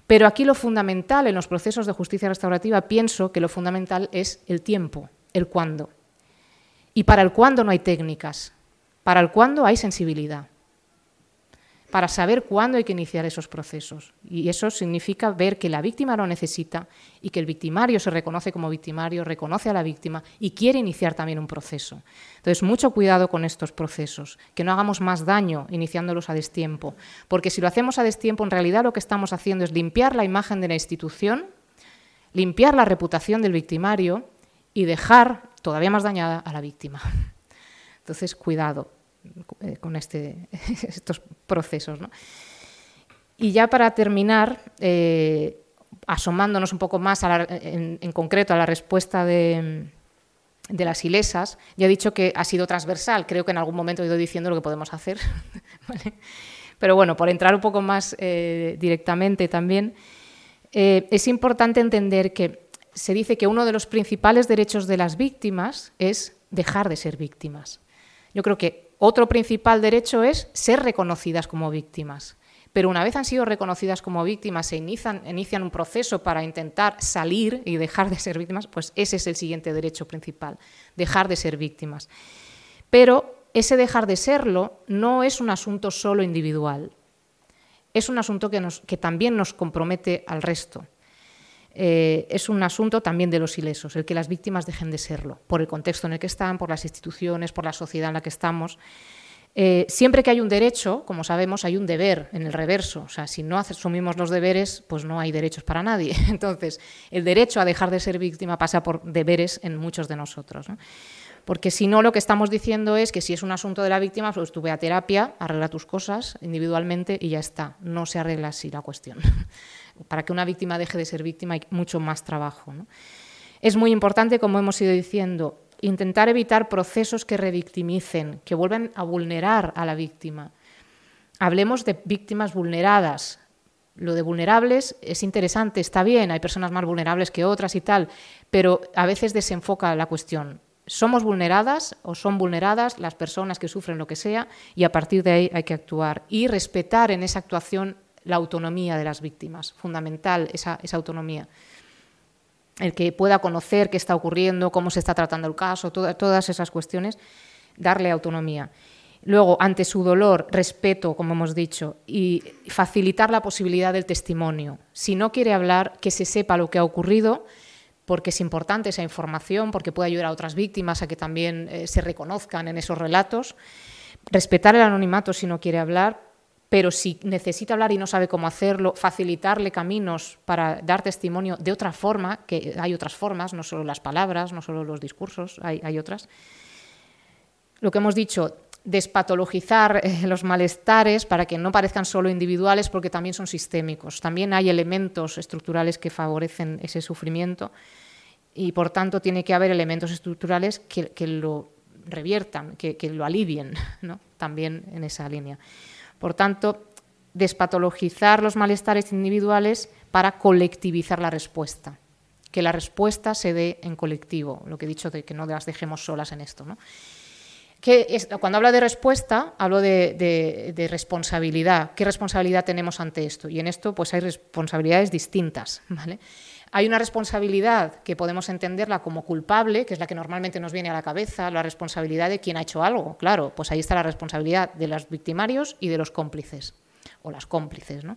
Speaker 2: Pero aquí lo fundamental en los procesos de justicia restaurativa, pienso que lo fundamental es el tiempo, el cuándo. Y para el cuándo no hay técnicas, para el cuándo hay sensibilidad, para saber cuándo hay que iniciar esos procesos. Y eso significa ver que la víctima lo necesita y que el victimario se reconoce como victimario, reconoce a la víctima y quiere iniciar también un proceso. Entonces, mucho cuidado con estos procesos, que no hagamos más daño iniciándolos a destiempo, porque si lo hacemos a destiempo, en realidad lo que estamos haciendo es limpiar la imagen de la institución, limpiar la reputación del victimario y dejar todavía más dañada a la víctima. *laughs* Entonces, cuidado eh, con este, *laughs* estos procesos. Y ya para terminar, eh, asomándonos un poco más en, concreto a la respuesta de, las ilesas, ya he dicho que ha sido transversal, creo que en algún momento he ido diciendo lo que podemos hacer. *laughs* Pero bueno, por entrar un poco más eh, directamente también, es importante entender que se dice que uno de los principales derechos de las víctimas es dejar de ser víctimas. Yo creo que otro principal derecho es ser reconocidas como víctimas. Pero una vez han sido reconocidas como víctimas, se inician, un proceso para intentar salir y dejar de ser víctimas, pues ese es el siguiente derecho principal, dejar de ser víctimas. Pero ese dejar de serlo no es un asunto solo individual, es un asunto que también nos compromete al resto. Eh, es un asunto también de los ilesos, el que las víctimas dejen de serlo, por el contexto en el que están, por las instituciones, por la sociedad en la que estamos. Eh, siempre que hay un derecho, como sabemos, hay un deber en el reverso. O sea, si no asumimos los deberes, pues no hay derechos para nadie. *laughs* Entonces, el derecho a dejar de ser víctima pasa por deberes en muchos de nosotros. Porque si no, lo que estamos diciendo es que si es un asunto de la víctima, pues tú ve a terapia, arregla tus cosas individualmente y ya está. No se arregla así la cuestión. *laughs* Para que una víctima deje de ser víctima hay mucho más trabajo. Es muy importante, como hemos ido diciendo, intentar evitar procesos que revictimicen, que vuelvan a vulnerar a la víctima. Hablemos de víctimas vulneradas. Lo de vulnerables es interesante, está bien, hay personas más vulnerables que otras y tal, pero a veces desenfoca la cuestión. Somos vulneradas o son vulneradas las personas que sufren lo que sea y a partir de ahí hay que actuar y respetar en esa actuación la autonomía de las víctimas, fundamental esa, autonomía. El que pueda conocer qué está ocurriendo, cómo se está tratando el caso, todas esas cuestiones, darle autonomía. Luego, ante su dolor, respeto, como hemos dicho, y facilitar la posibilidad del testimonio. Si no quiere hablar, que se sepa lo que ha ocurrido, porque es importante esa información, porque puede ayudar a otras víctimas a que también eh, se reconozcan en esos relatos. Respetar el anonimato si no quiere hablar, pero si necesita hablar y no sabe cómo hacerlo, facilitarle caminos para dar testimonio de otra forma, que hay otras formas, no solo las palabras, no solo los discursos, hay, otras. Lo que hemos dicho, despatologizar eh, los malestares para que no parezcan solo individuales porque también son sistémicos. También hay elementos estructurales que favorecen ese sufrimiento y por tanto tiene que haber elementos estructurales que, lo reviertan, que, que lo alivien, *laughs* ¿no? también en esa línea. Por tanto, despatologizar los malestares individuales para colectivizar la respuesta, que la respuesta se dé en colectivo, lo que he dicho de que no las dejemos solas en esto. cuando hablo de respuesta, hablo de, de, responsabilidad. ¿Qué responsabilidad tenemos ante esto? Y en esto pues hay responsabilidades distintas. ¿vale? Hay una responsabilidad que podemos entenderla como culpable, que es la que normalmente nos viene a la cabeza, la responsabilidad de quien ha hecho algo. Claro, pues ahí está la responsabilidad de los victimarios y de los cómplices, o las cómplices. ¿no?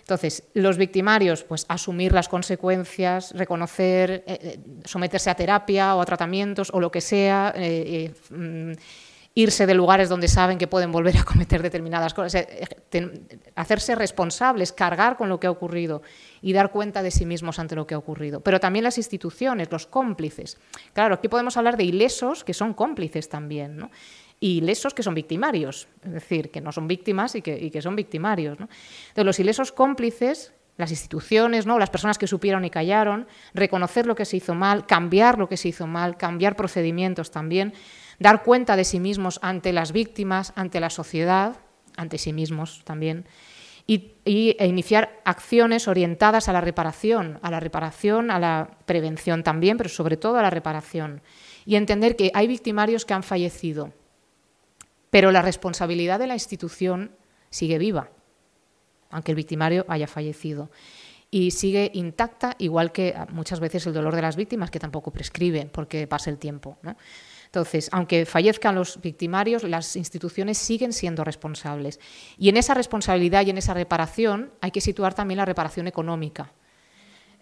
Speaker 2: Entonces, los victimarios, pues asumir las consecuencias, reconocer, eh, eh, someterse a terapia o a tratamientos o lo que sea, eh, mm, irse de lugares donde saben que pueden volver a cometer determinadas cosas, hacerse responsables, cargar con lo que ha ocurrido y dar cuenta de sí mismos ante lo que ha ocurrido. Pero también las instituciones, los cómplices. Claro, aquí podemos hablar de ilesos que son cómplices también, ¿no? y ilesos que son victimarios, es decir, que no son víctimas y que, son victimarios. Entonces, los ilesos cómplices las instituciones, ¿no? las personas que supieron y callaron, reconocer lo que se hizo mal, cambiar lo que se hizo mal, cambiar procedimientos también, dar cuenta de sí mismos ante las víctimas, ante la sociedad, ante sí mismos también, y, e iniciar acciones orientadas a la reparación, a la reparación, a la prevención también, pero sobre todo a la reparación. Y entender que hay victimarios que han fallecido, pero la responsabilidad de la institución sigue viva aunque el victimario haya fallecido. Y sigue intacta, igual que muchas veces el dolor de las víctimas, que tampoco prescribe porque pasa el tiempo. Entonces, aunque fallezcan los victimarios, las instituciones siguen siendo responsables. Y en esa responsabilidad y en esa reparación hay que situar también la reparación económica.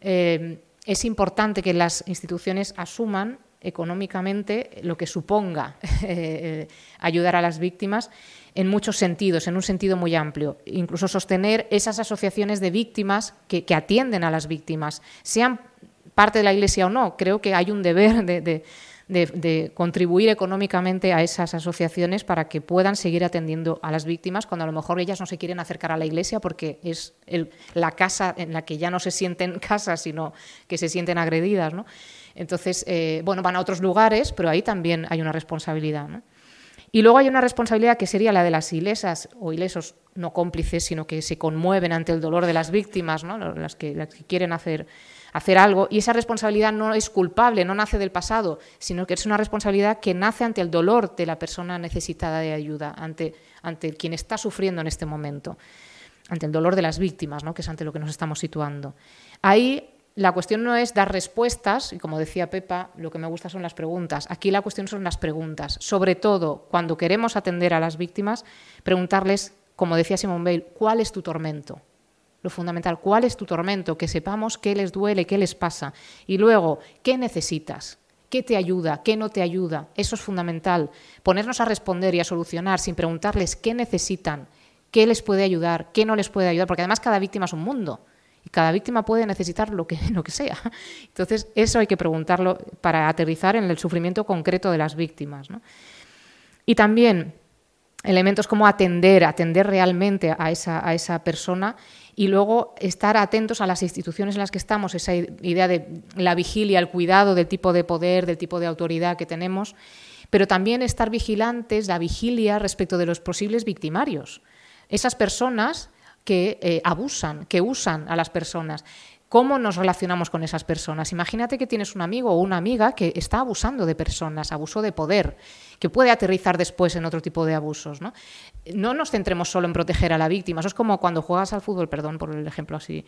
Speaker 2: Eh, es importante que las instituciones asuman económicamente lo que suponga *laughs* eh, ayudar a las víctimas en muchos sentidos, en un sentido muy amplio. Incluso sostener esas asociaciones de víctimas que, atienden a las víctimas, sean parte de la Iglesia o no. Creo que hay un deber de, contribuir económicamente a esas asociaciones para que puedan seguir atendiendo a las víctimas cuando a lo mejor ellas no se quieren acercar a la iglesia porque es la casa en la que ya no se sienten *laughs* casas, sino que se sienten agredidas. ¿no? Entonces, eh, bueno, van a otros lugares, pero ahí también hay una responsabilidad. Y luego hay una responsabilidad que sería la de las ilesas o ilesos no cómplices, sino que se conmueven ante el dolor de las víctimas, ¿no? las, que, quieren hacer, hacer algo. Y esa responsabilidad no es culpable, no nace del pasado, sino que es una responsabilidad que nace ante el dolor de la persona necesitada de ayuda, ante, quien está sufriendo en este momento, ante el dolor de las víctimas, ¿no? que es ante lo que nos estamos situando. Ahí la cuestión no es dar respuestas, y como decía Pepa, lo que me gusta son las preguntas. Aquí la cuestión son las preguntas. Sobre todo, cuando queremos atender a las víctimas, preguntarles, como decía Simone Bale, ¿cuál es tu tormento? Lo fundamental, ¿cuál es tu tormento? Que sepamos qué les duele, qué les pasa. Y luego, ¿qué necesitas? ¿Qué te ayuda? ¿Qué no te ayuda? Eso es fundamental. Ponernos a responder y a solucionar sin preguntarles qué necesitan, qué les puede ayudar, qué no les puede ayudar, porque además cada víctima es un mundo. Y cada víctima puede necesitar lo que, *laughs* lo que sea. Entonces, eso hay que preguntarlo para aterrizar en el sufrimiento concreto de las víctimas. Y también elementos como atender, atender realmente a esa, a esa persona y luego estar atentos a las instituciones en las que estamos, esa idea de la vigilia, el cuidado del tipo de poder, del tipo de autoridad que tenemos, pero también estar vigilantes, la vigilia respecto de los posibles victimarios. Esas personas que eh, abusan, que usan a las personas. ¿Cómo nos relacionamos con esas personas? Imagínate que tienes un amigo o una amiga que está abusando de personas, abuso de poder, que puede aterrizar después en otro tipo de abusos. ¿no? No nos centremos solo en proteger a la víctima. Eso es como cuando juegas al fútbol, perdón por el ejemplo así.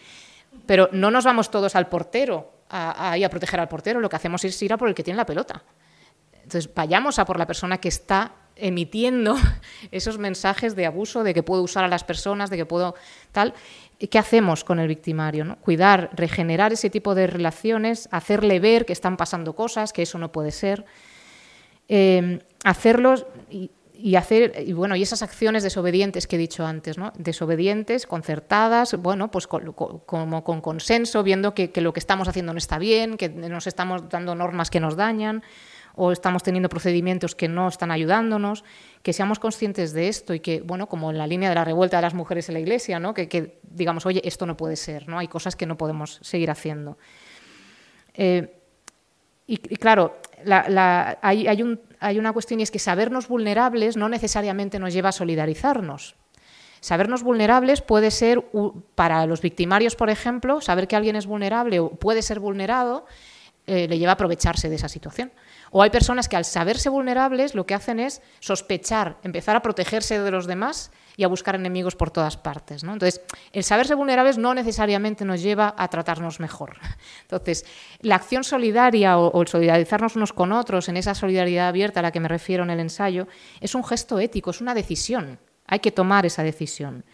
Speaker 2: Pero no nos vamos todos al portero, a, a proteger al portero. Lo que hacemos es ir a por el que tiene la pelota. Entonces, vayamos a por la persona que está emitiendo *laughs* esos mensajes de abuso, de que puedo usar a las personas, de que puedo tal. ¿Qué hacemos con el victimario? Cuidar, regenerar ese tipo de relaciones, hacerle ver que están pasando cosas, que eso no puede ser. Eh, hacerlos hacer y bueno y esas acciones desobedientes que he dicho antes no desobedientes concertadas bueno pues como con consenso viendo que, que, lo que estamos haciendo no está bien que nos estamos dando normas que nos dañan o estamos teniendo procedimientos que no están ayudándonos, que seamos conscientes de esto y que, bueno, como en la línea de la revuelta de las mujeres en la Iglesia, ¿no? que, digamos, oye, esto no puede ser, ¿no? hay cosas que no podemos seguir haciendo. Eh, y, claro, hay, hay una cuestión y es que sabernos vulnerables no necesariamente nos lleva a solidarizarnos. Sabernos vulnerables puede ser, para los victimarios, por ejemplo, saber que alguien es vulnerable o puede ser vulnerado, eh, le lleva a aprovecharse de esa situación. O hay personas que al saberse vulnerables lo que hacen es sospechar, empezar a protegerse de los demás y a buscar enemigos por todas partes. ¿no? Entonces, el saberse vulnerables no necesariamente nos lleva a tratarnos mejor. *laughs* Entonces, la acción solidaria o, el solidarizarnos unos con otros, en esa solidaridad abierta a la que me refiero en el ensayo, es un gesto ético, es una decisión. Hay que tomar esa decisión.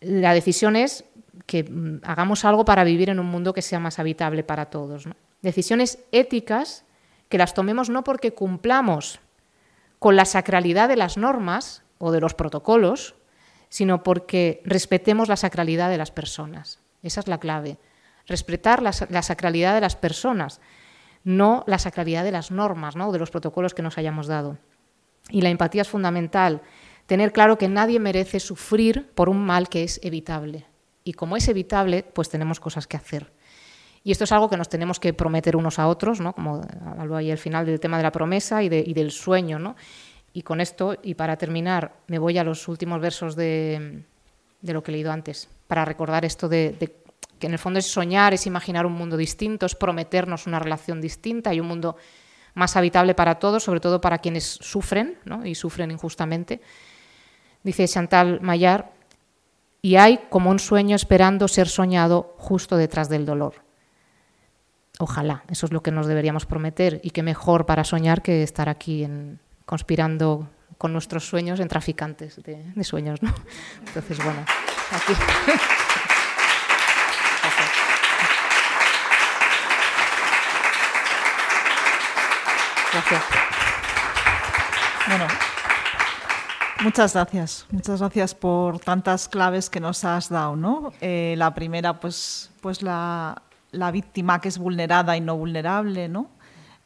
Speaker 2: La decisión es que mm, hagamos algo para vivir en un mundo que sea más habitable para todos. Decisiones éticas que las tomemos no porque cumplamos con la sacralidad de las normas o de los protocolos, sino porque respetemos la sacralidad de las personas. Esa es la clave. Respetar la, sacralidad de las personas, no la sacralidad de las normas ¿no? o de los protocolos que nos hayamos dado. Y la empatía es fundamental. Tener claro que nadie merece sufrir por un mal que es evitable Y como es evitable, pues tenemos cosas que hacer. Y esto es algo que nos tenemos que prometer unos a otros, ¿no? como hablo ahí al final del tema de la promesa y, del sueño. ¿no? Y con esto, y para terminar, me voy a los últimos versos de, lo que he leído antes, para recordar esto de, que en el fondo es soñar, es imaginar un mundo distinto, es prometernos una relación distinta y un mundo más habitable para todos, sobre todo para quienes sufren ¿no? y sufren injustamente. Dice Chantal Maillard, y hay como un sueño esperando ser soñado justo detrás del dolor. Ojalá, eso es lo que nos deberíamos prometer y qué mejor para soñar que estar aquí en, conspirando con nuestros sueños en traficantes de, sueños. ¿no? Entonces, bueno, aquí. Gracias.
Speaker 1: Bueno, muchas gracias. Muchas gracias por tantas claves que nos has dado, ¿no? Eh, la primera, pues, pues la, la, víctima que es vulnerada y no vulnerable, ¿no?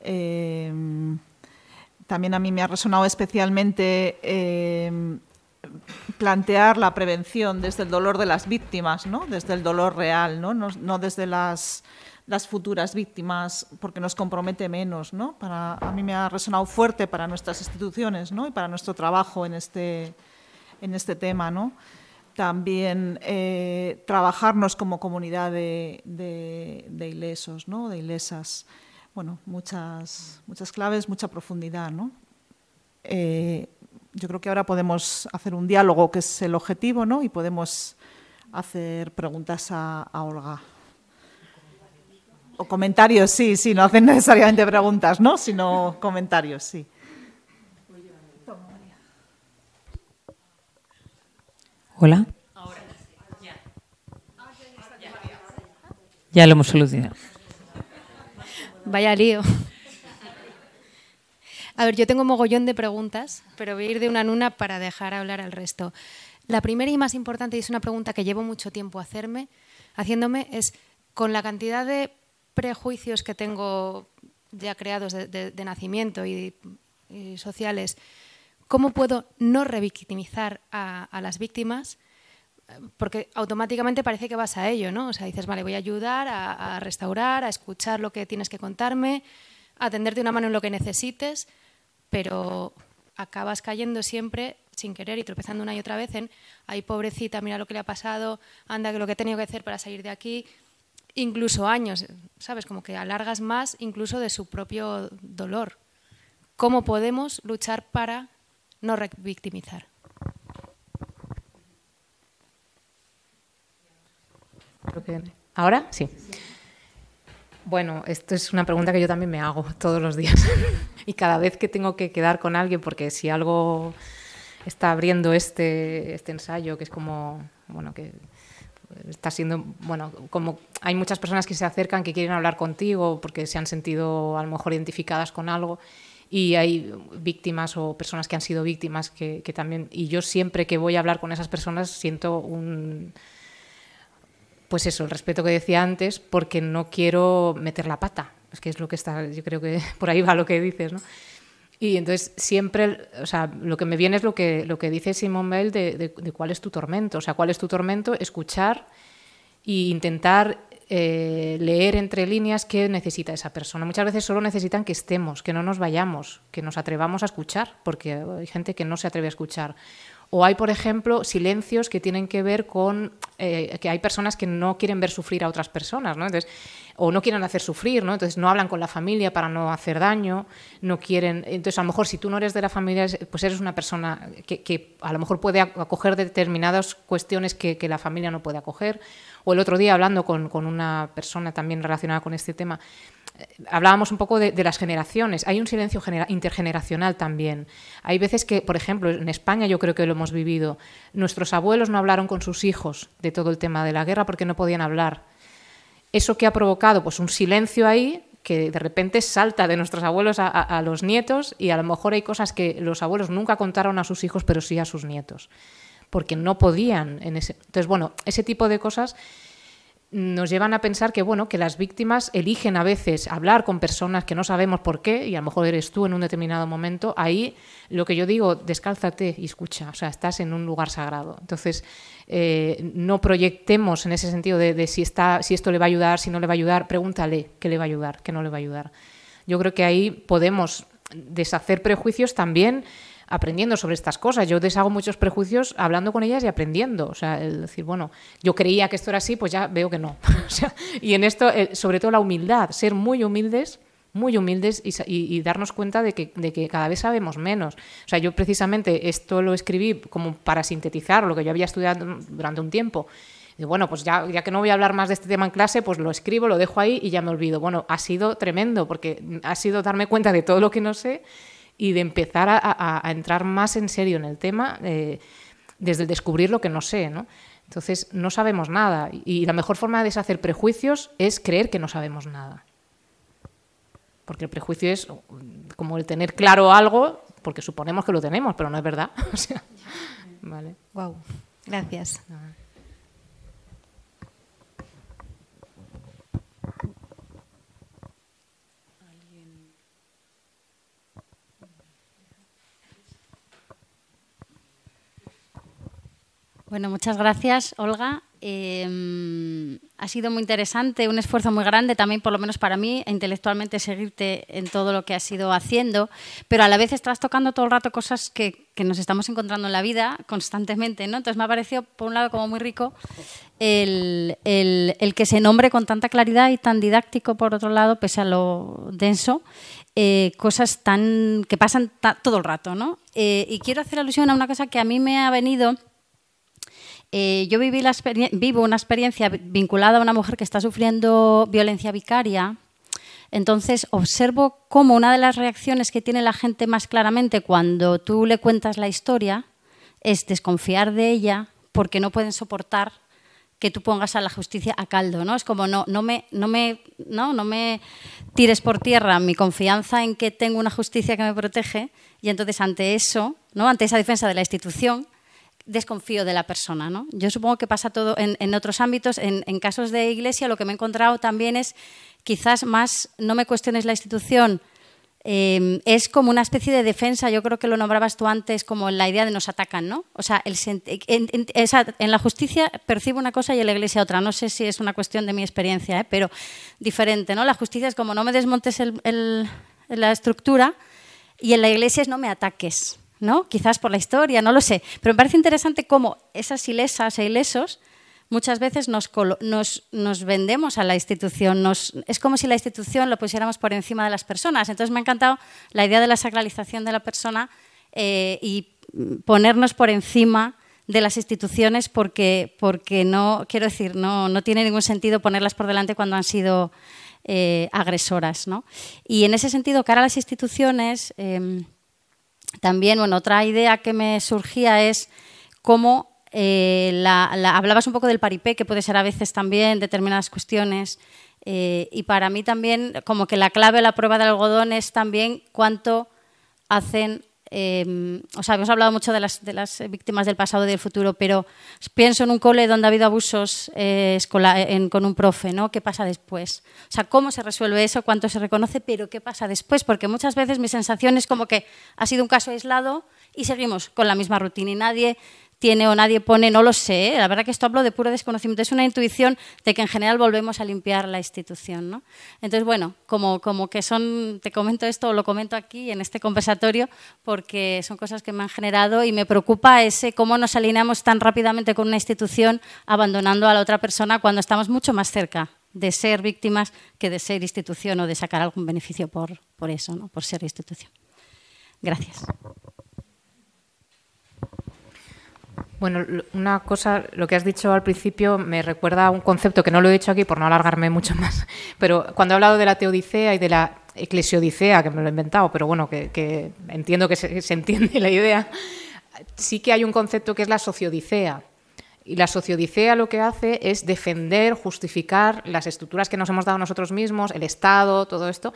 Speaker 1: Eh, también a mí me ha resonado especialmente eh, plantear la prevención desde el dolor de las víctimas, ¿no? Desde el dolor real, ¿no? No, no desde las las futuras víctimas porque nos compromete menos. ¿no? Para, a mí me ha resonado fuerte para nuestras instituciones ¿no? y para nuestro trabajo en este, en este tema. ¿no? También eh, trabajarnos como comunidad de, de, ilesos, ¿no? de ilesas. Bueno, muchas, muchas claves, mucha profundidad. ¿no? Eh, yo creo que ahora podemos hacer un diálogo, que es el objetivo, ¿no? y podemos hacer preguntas a Olga. O comentarios, sí, sí, no hacen necesariamente preguntas, ¿no? Sino comentarios, sí.
Speaker 3: Hola. Ya lo hemos solucionado.
Speaker 4: Vaya lío. A ver, yo tengo mogollón de preguntas, pero voy a ir de una en una para dejar hablar al resto. La primera y más importante, y es una pregunta que llevo mucho tiempo hacerme, haciéndome, es con la cantidad de prejuicios que tengo ya creados de, nacimiento y, sociales, ¿cómo puedo no revictimizar a, las víctimas? Porque automáticamente parece que vas a ello, ¿no? O sea, dices, vale, voy a ayudar a, restaurar, a escuchar lo que tienes que contarme, a tenderte una mano en lo que necesites, pero acabas cayendo siempre sin querer y tropezando una y otra vez en, ay, pobrecita, mira lo que le ha pasado, anda, que lo que he tenido que hacer para salir de aquí incluso años, ¿sabes? Como que alargas más incluso de su propio dolor. ¿Cómo podemos luchar para no revictimizar?
Speaker 2: ¿Ahora? Sí. Bueno, esto es una pregunta que yo también me hago todos los días. *laughs* y cada vez que tengo que quedar con alguien, porque si algo está abriendo este, este ensayo, que es como, bueno, que está siendo, bueno, como hay muchas personas que se acercan que quieren hablar contigo porque se han sentido a lo mejor identificadas con algo y hay víctimas o personas que han sido víctimas que, también, y yo siempre que voy a hablar con esas personas siento un, pues eso, el respeto que decía antes, porque no quiero meter la pata, es que es lo que está, yo creo que *laughs* por ahí va lo que dices, ¿no? Y entonces siempre, o sea, lo que me viene es lo que, lo que dice Simón Bell de, cuál es tu tormento. O sea, cuál es tu tormento, escuchar e intentar eh, leer entre líneas qué necesita esa persona. Muchas veces solo necesitan que estemos, que no nos vayamos, que nos atrevamos a escuchar, porque hay gente que no se atreve a escuchar. O hay, por ejemplo, silencios que tienen que ver con eh, que hay personas que no quieren ver sufrir a otras personas, ¿no? Entonces, o no quieren hacer sufrir, ¿no? Entonces no hablan con la familia para no hacer daño, no quieren. Entonces, a lo mejor si tú no eres de la familia, pues eres una persona que, a lo mejor puede acoger determinadas cuestiones que, la familia no puede acoger. O el otro día, hablando con, con una persona también relacionada con este tema, hablábamos un poco de, las generaciones. Hay un silencio intergeneracional también. Hay veces que, por ejemplo, en España yo creo que lo hemos vivido. Nuestros abuelos no hablaron con sus hijos de todo el tema de la guerra porque no podían hablar. Eso que ha provocado pues un silencio ahí que de repente salta de nuestros abuelos a, los nietos y a lo mejor hay cosas que los abuelos nunca contaron a sus hijos pero sí a sus nietos porque no podían en ese entonces bueno ese tipo de cosas nos llevan a pensar que bueno que las víctimas eligen a veces hablar con personas que no sabemos por qué y a lo mejor eres tú en un determinado momento ahí lo que yo digo descálzate y escucha o sea estás en un lugar sagrado. Entonces eh, no proyectemos en ese sentido de, si está si esto le va a ayudar si no le va a ayudar pregúntale qué le va a ayudar qué no le va a ayudar. Yo creo que ahí podemos deshacer prejuicios también aprendiendo sobre estas cosas. Yo deshago muchos prejuicios hablando con ellas y aprendiendo. O sea, el decir, bueno, yo creía que esto era así, pues ya veo que no. *laughs* y en esto, eh, sobre todo la humildad, ser muy humildes muy humildes y, darnos cuenta de que, de que, cada vez sabemos menos. O sea, yo precisamente esto lo escribí como para sintetizar lo que yo había estudiado durante un tiempo. Y bueno, pues ya, ya que no voy a hablar más de este tema en clase, pues lo escribo, lo dejo ahí y ya me olvido. Bueno, ha sido tremendo porque ha sido darme cuenta de todo lo que no sé y de empezar a, entrar más en serio en el tema eh, desde el descubrir lo que no sé, ¿no? Entonces, no sabemos nada y la mejor forma de deshacer prejuicios es creer que no sabemos nada. Porque el prejuicio es como el tener claro algo, porque suponemos que lo tenemos, pero no es verdad. *laughs*
Speaker 5: vale. Wow. Gracias. Bueno, muchas gracias, Olga. Em, ha sido muy interesante, un esfuerzo muy grande también, por lo menos para mí, intelectualmente seguirte en todo lo que has ido haciendo, pero a la vez estás tocando todo el rato cosas que, nos estamos encontrando en la vida constantemente, ¿no? Entonces me ha parecido, por un lado, como muy rico el, que se nombre con tanta claridad y tan didáctico, por otro lado, pese a lo denso, eh, cosas tan que pasan todo el rato, ¿no? Eh, y quiero hacer alusión a una cosa que a mí me ha venido eh, yo viví vivo una experiencia vinculada a una mujer que está sufriendo violencia vicaria. Entonces observo cómo una de las reacciones que tiene la gente más claramente cuando tú le cuentas la historia es desconfiar de ella porque no pueden soportar que tú pongas a la justicia a caldo, ¿no? Es como no, no me, no me, no, no me tires por tierra mi confianza en que tengo una justicia que me protege y entonces ante eso, ¿no? Ante esa defensa de la institución, desconfío de la persona. ¿no? Yo supongo que pasa todo en, otros ámbitos. En, casos de iglesia lo que me he encontrado también es quizás más, no me cuestiones la institución, em, es como una especie de defensa, yo creo que lo nombrabas tú antes como la idea de nos atacan, ¿no? O sea, el, en, la justicia percibo una cosa y en la iglesia otra. No sé si es una cuestión de mi experiencia, ¿eh? pero diferente, ¿no? La justicia es como no me desmontes la estructura y en la iglesia es no me ataques. ¿No? Quizás por la historia, no lo sé. Pero me parece interesante cómo esas ilesas e ilesos muchas veces nos, nos, vendemos a la institución. es como si la institución lo pusiéramos por encima de las personas. Entonces me ha encantado la idea de la sacralización de la persona eh, y ponernos por encima de las instituciones porque, porque no, quiero decir, no, no tiene ningún sentido ponerlas por delante cuando han sido eh, agresoras. ¿no? Y en ese sentido, cara a las instituciones, em, también, bueno, otra idea que me surgía es cómo eh, hablabas un poco del paripé, que puede ser a veces también determinadas cuestiones. Eh, y para mí también, como que la clave la prueba del algodón es también cuánto hacen Em, o sea, hemos hablado mucho de las, víctimas del pasado y del futuro, pero pienso en un cole donde ha habido abusos eh, con un profe, ¿no? ¿Qué pasa después? O sea, ¿cómo se resuelve eso? ¿Cuánto se reconoce? Pero ¿qué pasa después? Porque muchas veces mi sensación es como que ha sido un caso aislado y seguimos con la misma rutina y nadie tiene o nadie pone, no lo sé. ¿eh? La verdad que esto hablo de puro desconocimiento. Es una intuición de que en general volvemos a limpiar la institución. ¿no? Entonces, bueno, como, como que son, te comento esto o lo comento aquí en este conversatorio porque son cosas que me han generado y me preocupa ese cómo nos alineamos tan rápidamente con una institución abandonando a la otra persona cuando estamos mucho más cerca de ser víctimas que de ser institución o de sacar algún beneficio por, por eso, ¿no? por ser institución. Gracias.
Speaker 2: Bueno, una cosa, lo que has dicho al principio me recuerda a un concepto que no lo he dicho aquí por no alargarme mucho *laughs* más, pero cuando he hablado de la teodicea y de la eclesiodicea, que me lo he inventado, pero bueno, que, entiendo que se, entiende la idea, sí que hay un concepto que es la sociodicea. Y la sociodicea lo que hace es defender, justificar las estructuras que nos hemos dado nosotros mismos, el Estado, todo esto,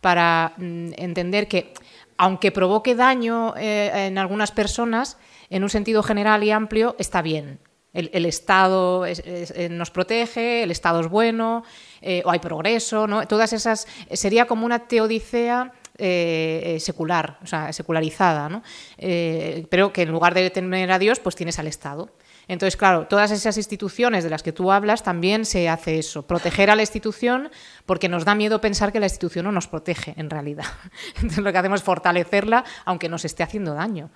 Speaker 2: para mm, entender que, aunque provoque daño eh, en algunas personas, en un sentido general y amplio, está bien. El, Estado eh, nos protege, el Estado es bueno, eh, o hay progreso, ¿no? Todas esas. Sería como una teodicea. secular, o sea, secularizada, ¿no? pero que en lugar de tener a Dios, pues tienes al Estado. Entonces, claro, todas esas instituciones de las que tú hablas también se hace eso, proteger a la institución porque nos da miedo pensar que la institución no nos protege en realidad. *laughs* Entonces lo que hacemos es fortalecerla aunque nos esté haciendo daño.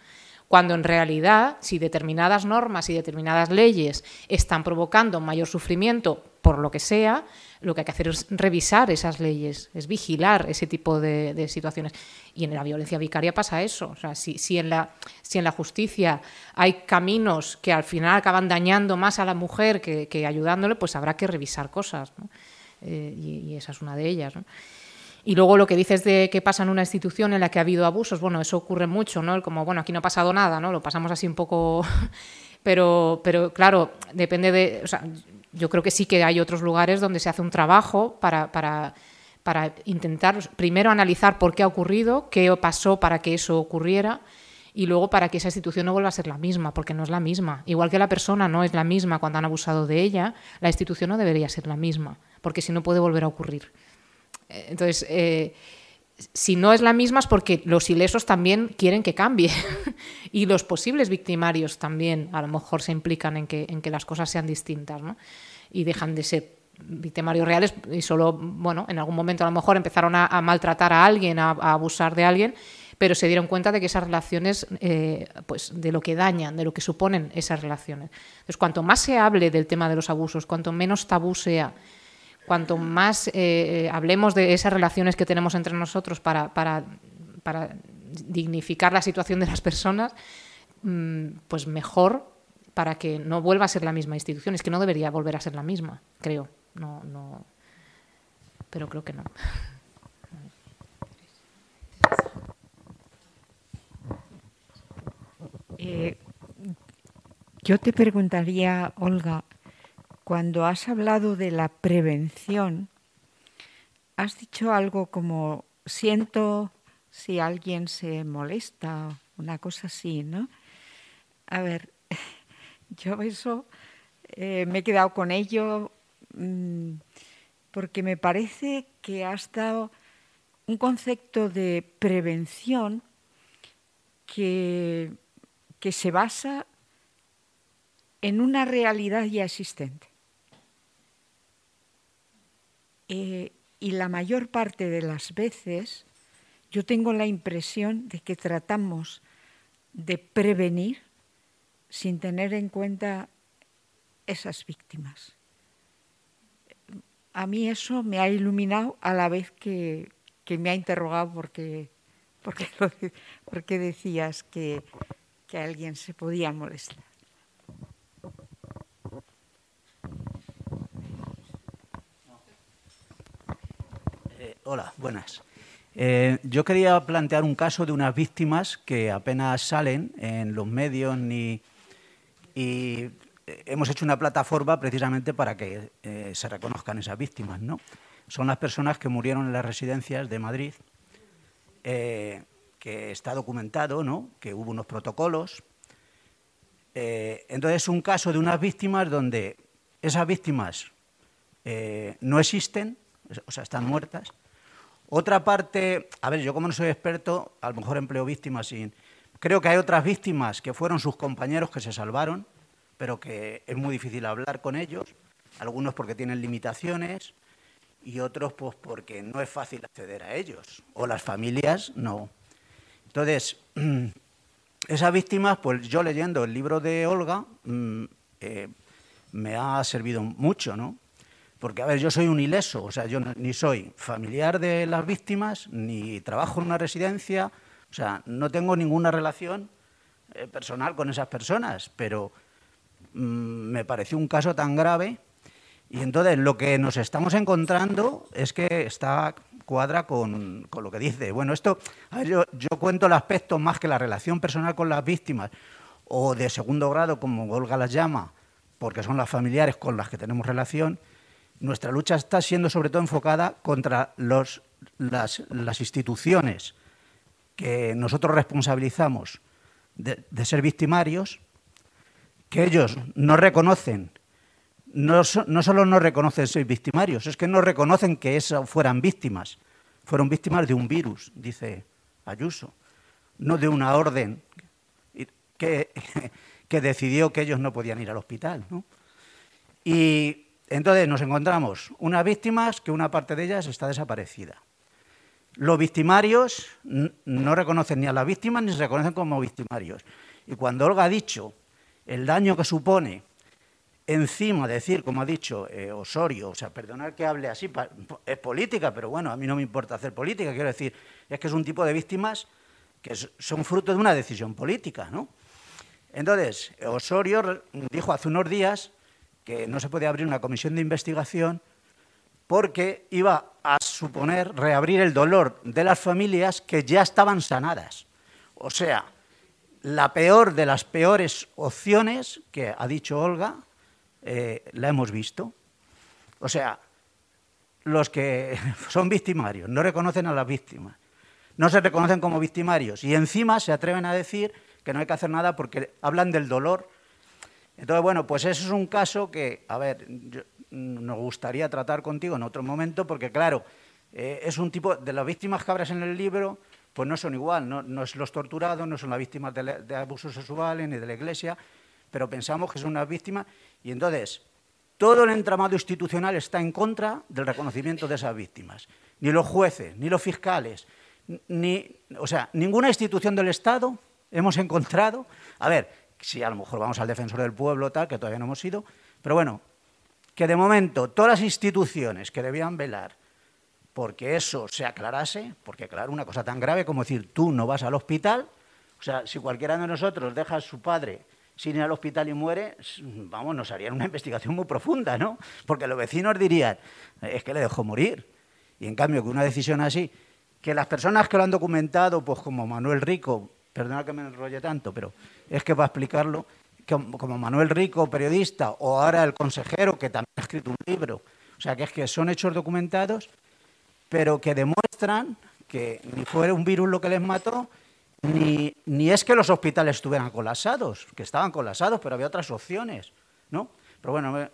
Speaker 2: Cuando en realidad, si determinadas normas y determinadas leyes están provocando mayor sufrimiento por lo que sea, lo que hay que hacer es revisar esas leyes, es vigilar ese tipo de, situaciones. Y en la violencia vicaria pasa eso. O sea, si, si, en la, si en la justicia hay caminos que al final acaban dañando más a la mujer que, ayudándole, pues habrá que revisar cosas. Eh, y, esa es una de ellas. Y luego lo que dices de que pasa en una institución en la que ha habido abusos, bueno, eso ocurre mucho, ¿no? Como, bueno, aquí no ha pasado nada, ¿no? Lo pasamos así un poco... *laughs* pero, pero claro, depende de yo creo que sí que hay otros lugares donde se hace un trabajo para, para, para intentar primero analizar por qué ha ocurrido, qué pasó para que eso ocurriera y luego para que esa institución no vuelva a ser la misma, porque no es la misma. Igual que la persona no es la misma cuando han abusado de ella, la institución no debería ser la misma, porque si no puede volver a ocurrir. Entonces, eh, si no es la misma es porque los ilesos también quieren que cambie *laughs* y los posibles victimarios también a lo mejor se implican en que, en que las cosas sean distintas ¿no? y dejan de ser victimarios reales y solo, bueno, en algún momento a lo mejor empezaron a, maltratar a alguien, a, abusar de alguien, pero se dieron cuenta de que esas relaciones, eh, pues de lo que dañan, de lo que suponen esas relaciones. Entonces, cuanto más se hable del tema de los abusos, cuanto menos tabú sea, cuanto más eh, hablemos de esas relaciones que tenemos entre nosotros para, para, dignificar la situación de las personas, mm, pues mejor para que no vuelva a ser la misma institución. Es que no debería volver a ser la misma, creo. No, no, pero creo que no.
Speaker 6: Eh, yo te preguntaría, Olga, cuando has hablado de la prevención, has dicho algo como siento si alguien se molesta, una cosa así, ¿no? A ver, *laughs* yo eso eh, me he quedado con ello mm, porque me parece que has dado un concepto de prevención que, que se basa en una realidad ya existente. Eh, y la mayor parte de las veces yo tengo la impresión de que tratamos de prevenir sin tener en cuenta esas víctimas. A mí eso me ha iluminado a la vez que, me ha interrogado porque, porque, porque decías que, que alguien se podía molestar.
Speaker 7: Hola, buenas. Eh, yo quería plantear un caso de unas víctimas que apenas salen en los medios ni y hemos hecho una plataforma precisamente para que eh, se reconozcan esas víctimas, ¿no? Son las personas que murieron en las residencias de Madrid, eh, que está documentado, ¿no? Que hubo unos protocolos. entonces es un caso de unas víctimas donde esas víctimas no existen, o sea, están muertas otra parte, a ver, yo como no soy experto, a lo mejor empleo víctimas sin... Creo que hay otras víctimas que fueron sus compañeros que se salvaron, pero que es muy difícil hablar con ellos, algunos porque tienen limitaciones y otros pues porque no es fácil acceder a ellos, o las familias no. Entonces, *clears throat* esas víctimas, pues yo leyendo el libro de Olga, mm, eh, me ha servido mucho, ¿no? Porque, a ver, yo soy un ileso, o sea, yo ni soy familiar de las víctimas, ni trabajo en una residencia, o sea, no tengo ninguna relación eh, personal con esas personas, pero mm, me pareció un caso tan grave y entonces lo que nos estamos encontrando es que está cuadra con, con lo que dice. Bueno, esto, yo, yo cuento el aspecto más que la relación personal con las víctimas o de segundo grado, como Olga las llama, porque son las familiares con las que tenemos relación, nuestra lucha está siendo sobre todo enfocada contra las, instituciones que nosotros responsabilizamos de, ser victimarios, que ellos no reconocen, no, no solo no reconocen ser victimarios, es que no reconocen que eso fueran víctimas. Fueron víctimas de un virus, dice Ayuso, no de una orden que, *laughs* que decidió que ellos no podían ir al hospital. ¿no? Y entonces nos encontramos unas víctimas que una parte de ellas está desaparecida. Los victimarios no reconocen ni a las víctimas ni se reconocen como victimarios. Y cuando Olga ha dicho el daño que supone encima decir, como ha dicho eh, Osorio, o sea, perdonar que hable así, es política, pero bueno, a mí no me importa hacer política, quiero decir, es que es un tipo de víctimas que son fruto de una decisión política, ¿no? Entonces, Osorio dijo hace unos días que no se podía abrir una comisión de investigación porque iba a suponer reabrir el dolor de las familias que ya estaban sanadas. O sea, la peor de las peores opciones que ha dicho Olga, eh, la hemos visto. O sea, los que *laughs* son victimarios no reconocen a las víctimas, no se reconocen como victimarios y encima se atreven a decir que no hay que hacer nada porque hablan del dolor entonces, bueno, pues eso es un caso que, a ver, nos gustaría tratar contigo en otro momento, porque claro, eh, es un tipo, de las víctimas que abres en el libro, pues no son igual, no, no es los torturados, no son las víctimas de, abusos sexuales ni de la iglesia, pero pensamos que son unas víctimas, y entonces todo el entramado institucional está en contra del reconocimiento de esas víctimas. Ni los jueces, ni los fiscales, ni, o sea, ninguna institución del Estado hemos encontrado. A ver, si a lo mejor vamos al defensor del pueblo, tal, que todavía no hemos ido, pero bueno, que de momento todas las instituciones que debían velar porque eso se aclarase, porque claro, una cosa tan grave como decir tú no vas al hospital, o sea, si cualquiera de nosotros deja a su padre sin ir al hospital y muere, vamos, nos harían una investigación muy profunda, ¿no? Porque los vecinos dirían, es que le dejó morir. Y en cambio, que una decisión así, que las personas que lo han documentado, pues como Manuel Rico, perdona que me enrolle tanto, pero es que va a explicarlo, como Manuel Rico, periodista, o ahora el consejero, que también ha escrito un libro. O sea, que es que son hechos documentados, pero que demuestran que ni fue un virus lo que les mató, ni, ni es que los hospitales estuvieran colapsados, que estaban colapsados, pero había otras opciones, ¿no? Pero bueno,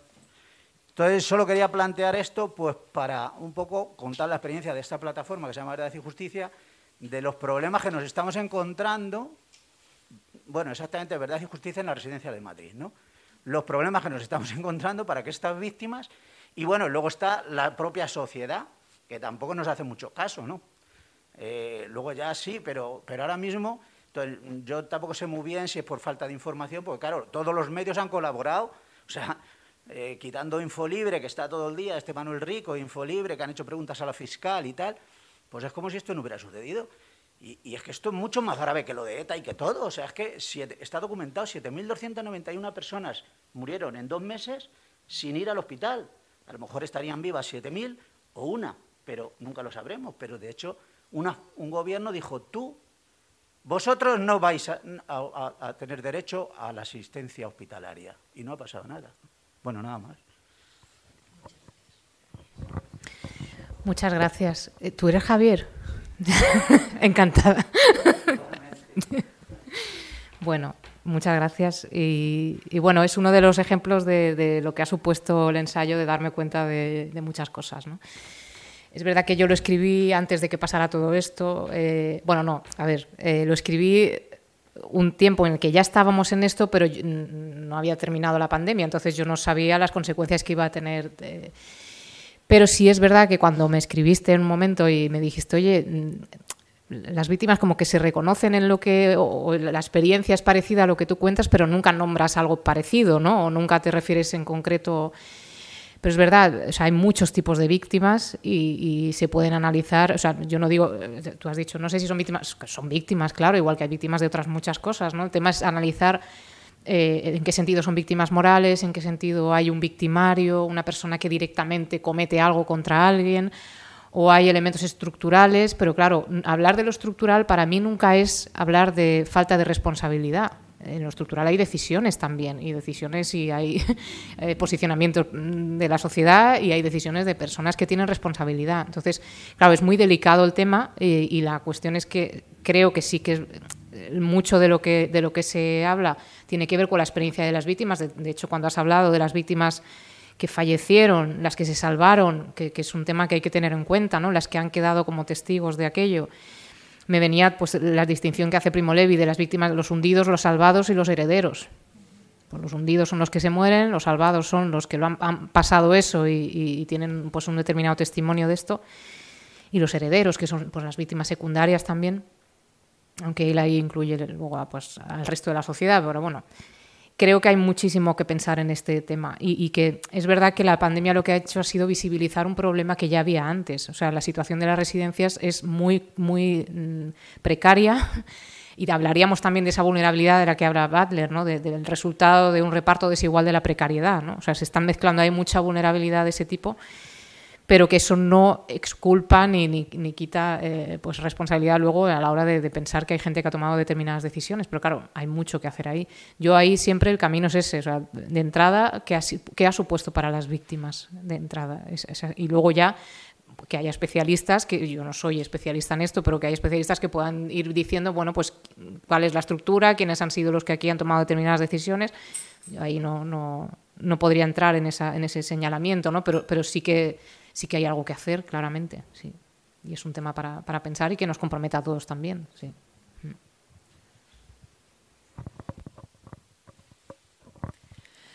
Speaker 7: entonces solo quería plantear esto pues para un poco contar la experiencia de esta plataforma que se llama Verdad y Justicia, de los problemas que nos estamos encontrando, bueno, exactamente, verdad y justicia en la residencia de Madrid, ¿no? Los problemas que nos estamos *laughs* encontrando para que estas víctimas, y bueno, luego está la propia sociedad, que tampoco nos hace mucho caso, ¿no? Eh, luego ya sí, pero, pero ahora mismo yo tampoco sé muy bien si es por falta de información, porque claro, todos los medios han colaborado, o sea, eh, quitando Infolibre, que está todo el día, este Manuel Rico, Infolibre, que han hecho preguntas a la fiscal y tal, pues es como si esto no hubiera sucedido. Y, es que esto es mucho más grave que lo de ETA y que todo. O sea, es que está documentado, 7.291 personas murieron en dos meses sin ir al hospital. A lo mejor estarían vivas 7.000 o una, pero nunca lo sabremos. Pero de hecho, un gobierno dijo, tú, vosotros no vais a tener derecho a la asistencia hospitalaria. Y no ha pasado nada. Bueno, nada más.
Speaker 2: Muchas gracias. Eh, ¿Tú eres Javier? *laughs* Encantada. bueno, muchas gracias. Y, bueno, es uno de los ejemplos de, lo que ha supuesto el ensayo de darme cuenta de, muchas cosas. Es verdad que yo lo escribí antes de que pasara todo esto. Eh, bueno, no, a ver, eh, lo escribí un tiempo en el que ya estábamos en esto, pero no había terminado la pandemia, entonces yo no sabía las consecuencias que iba a tener. Pero sí es verdad que cuando me escribiste en un momento y me dijiste, oye, mm, las víctimas como que se reconocen en lo que, o la experiencia es parecida a lo que tú cuentas, pero nunca nombras algo parecido, ¿no? O nunca te refieres en concreto. Pero es verdad, o sea, hay muchos tipos de víctimas y, se pueden analizar. O sea, yo no digo, tú has dicho, no sé si son víctimas, son víctimas, claro, igual que hay víctimas de otras muchas cosas, ¿no? El tema es analizar eh, en qué sentido son víctimas morales, en qué sentido hay un victimario, una persona que directamente comete algo contra alguien, o hay elementos estructurales, pero claro, hablar de lo estructural para mí nunca es hablar de falta de responsabilidad. En lo estructural hay decisiones también, y decisiones y hay *laughs* eh, posicionamientos de la sociedad y hay decisiones de personas que tienen responsabilidad. Entonces, claro, es muy delicado el tema eh, y la cuestión es que creo que sí que mucho de lo, que, de lo que se habla tiene que ver con la experiencia de las víctimas. De, hecho, cuando has hablado de las víctimas que fallecieron, las que se salvaron, que, es un tema que hay que tener en cuenta, ¿no? las que han quedado como testigos de aquello, me venía pues, la distinción que hace Primo Levi de las víctimas, los hundidos, los salvados y los herederos. Pues los hundidos son los que se mueren, los salvados son los que lo han, pasado eso y, tienen pues, un determinado testimonio de esto, y los herederos, que son pues, las víctimas secundarias también aunque él ahí incluye luego pues, al resto de la sociedad, pero bueno, creo que hay muchísimo que pensar en este tema y, que es verdad que la pandemia lo que ha hecho ha sido visibilizar un problema que ya había antes. O sea, la situación de las residencias es muy, muy mm, precaria *laughs* y hablaríamos también de esa vulnerabilidad de la que habla Butler, ¿no? del resultado de un reparto desigual de la precariedad. ¿no? O sea, se están mezclando ahí mucha vulnerabilidad de ese tipo pero que eso no exculpa ni, ni, quita eh, pues responsabilidad luego a la hora de, pensar que hay gente que ha tomado determinadas decisiones. Pero claro, hay mucho que hacer ahí. Yo ahí siempre el camino es ese, de entrada, ¿qué ha, ha, supuesto para las víctimas de entrada? y luego ya que haya especialistas, que yo no soy especialista en esto, pero que haya especialistas que puedan ir diciendo, bueno, pues cuál es la estructura, quiénes han sido los que aquí han tomado determinadas decisiones. ahí no, no, no podría entrar en, esa, en ese señalamiento, ¿no? pero, pero sí que sí que hay algo que hacer, claramente. Sí. Y es un tema para, para pensar y que nos comprometa a todos también. Sí.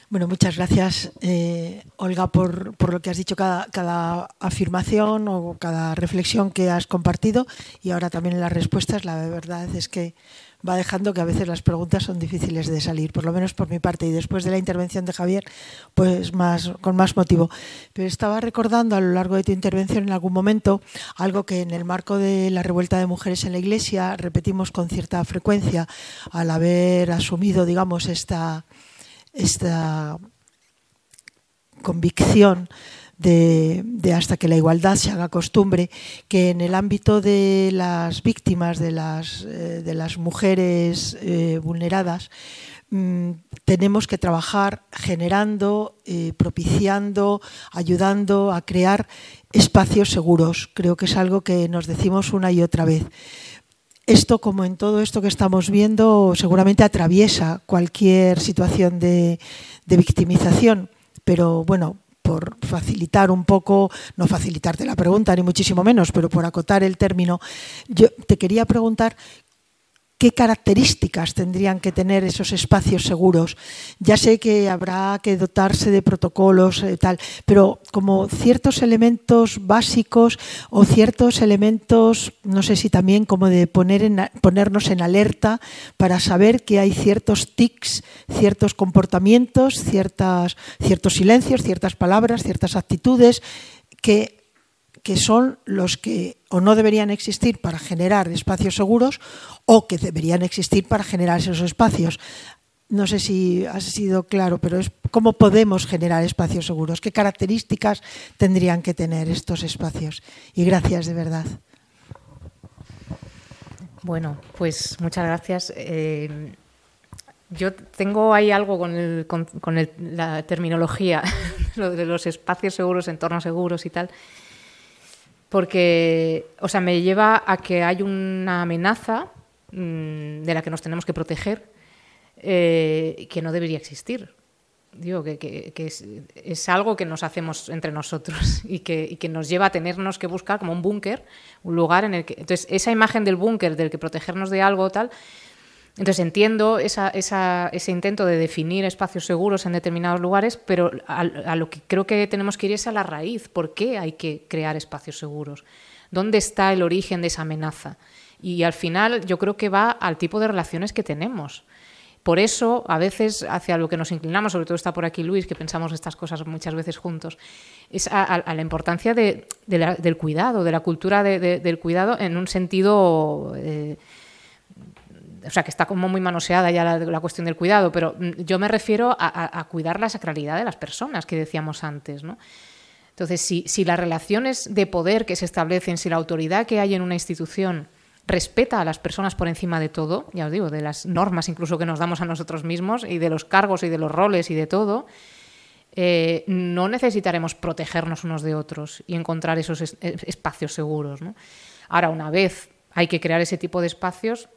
Speaker 8: Bueno, muchas gracias, eh, Olga, por, por, lo que has dicho, cada, cada, afirmación o cada reflexión que has compartido y ahora también las respuestas. La verdad es que va dejando que a veces las preguntas son difíciles de salir, por lo menos por mi parte, y después de la intervención de Javier, pues más, con más motivo. Pero estaba recordando a lo largo de tu intervención en algún momento algo que en el marco de la revuelta de mujeres en la Iglesia repetimos con cierta frecuencia al haber asumido, digamos, esta, esta convicción de, hasta que la igualdad se haga costumbre, que en el ámbito de las víctimas, de las, eh, de las mujeres eh, vulneradas, mm, tenemos que trabajar generando, eh, propiciando, ayudando a crear espacios seguros. Creo que es algo que nos decimos una y otra vez. Esto, como en todo esto que estamos viendo, seguramente atraviesa cualquier situación de, de victimización, pero bueno, por facilitar un poco, no facilitarte la pregunta, ni muchísimo menos, pero por acotar el término, yo te quería preguntar qué características tendrían que tener esos espacios seguros. Ya sé que habrá que dotarse de protocolos eh, tal, pero como ciertos elementos básicos o ciertos elementos, no sé si también como de poner ponernos en alerta para saber que hay ciertos tics, ciertos comportamientos, ciertas, ciertos silencios, ciertas palabras, ciertas actitudes que que son los que o no deberían existir para generar espacios seguros o que deberían existir para generar esos espacios. No sé si ha sido claro, pero es cómo podemos generar espacios seguros, qué características tendrían que tener estos espacios. Y gracias de verdad.
Speaker 2: Bueno, pues muchas gracias. Eh, yo tengo ahí algo con, la terminología, *laughs* lo de los espacios seguros, entornos seguros y tal porque, o sea, me lleva a que hay una amenaza mm, de la que nos tenemos que proteger eh, que no debería existir. Digo, que, es, algo que nos hacemos entre nosotros *laughs* y que, que, nos lleva a tenernos que buscar como un búnker, un lugar en el que... Entonces, esa imagen del búnker, del que protegernos de algo tal, entonces entiendo ese intento de definir espacios seguros en determinados lugares, pero a, lo que creo que tenemos que ir es a la raíz. ¿Por qué hay que crear espacios seguros? ¿Dónde está el origen de esa amenaza? Y al final yo creo que va al tipo de relaciones que tenemos. Por eso, a veces, hacia lo que nos inclinamos, sobre todo está por aquí Luis, que pensamos estas cosas muchas veces juntos, es a, la importancia del cuidado, de la cultura del cuidado en un sentido eh, o sea, que está como muy manoseada ya la, cuestión del cuidado, pero mm, yo me refiero a, cuidar la sacralidad de las personas que decíamos antes, ¿no? Entonces, si, si las relaciones de poder que se establecen, si la autoridad que hay en una institución respeta a las personas por encima de todo, ya os digo, de las normas incluso que nos damos a nosotros mismos y de los cargos y de los roles y de todo, eh, no necesitaremos protegernos unos de otros y encontrar esos espacios seguros. ¿no? Ahora, una vez hay que crear ese tipo de espacios,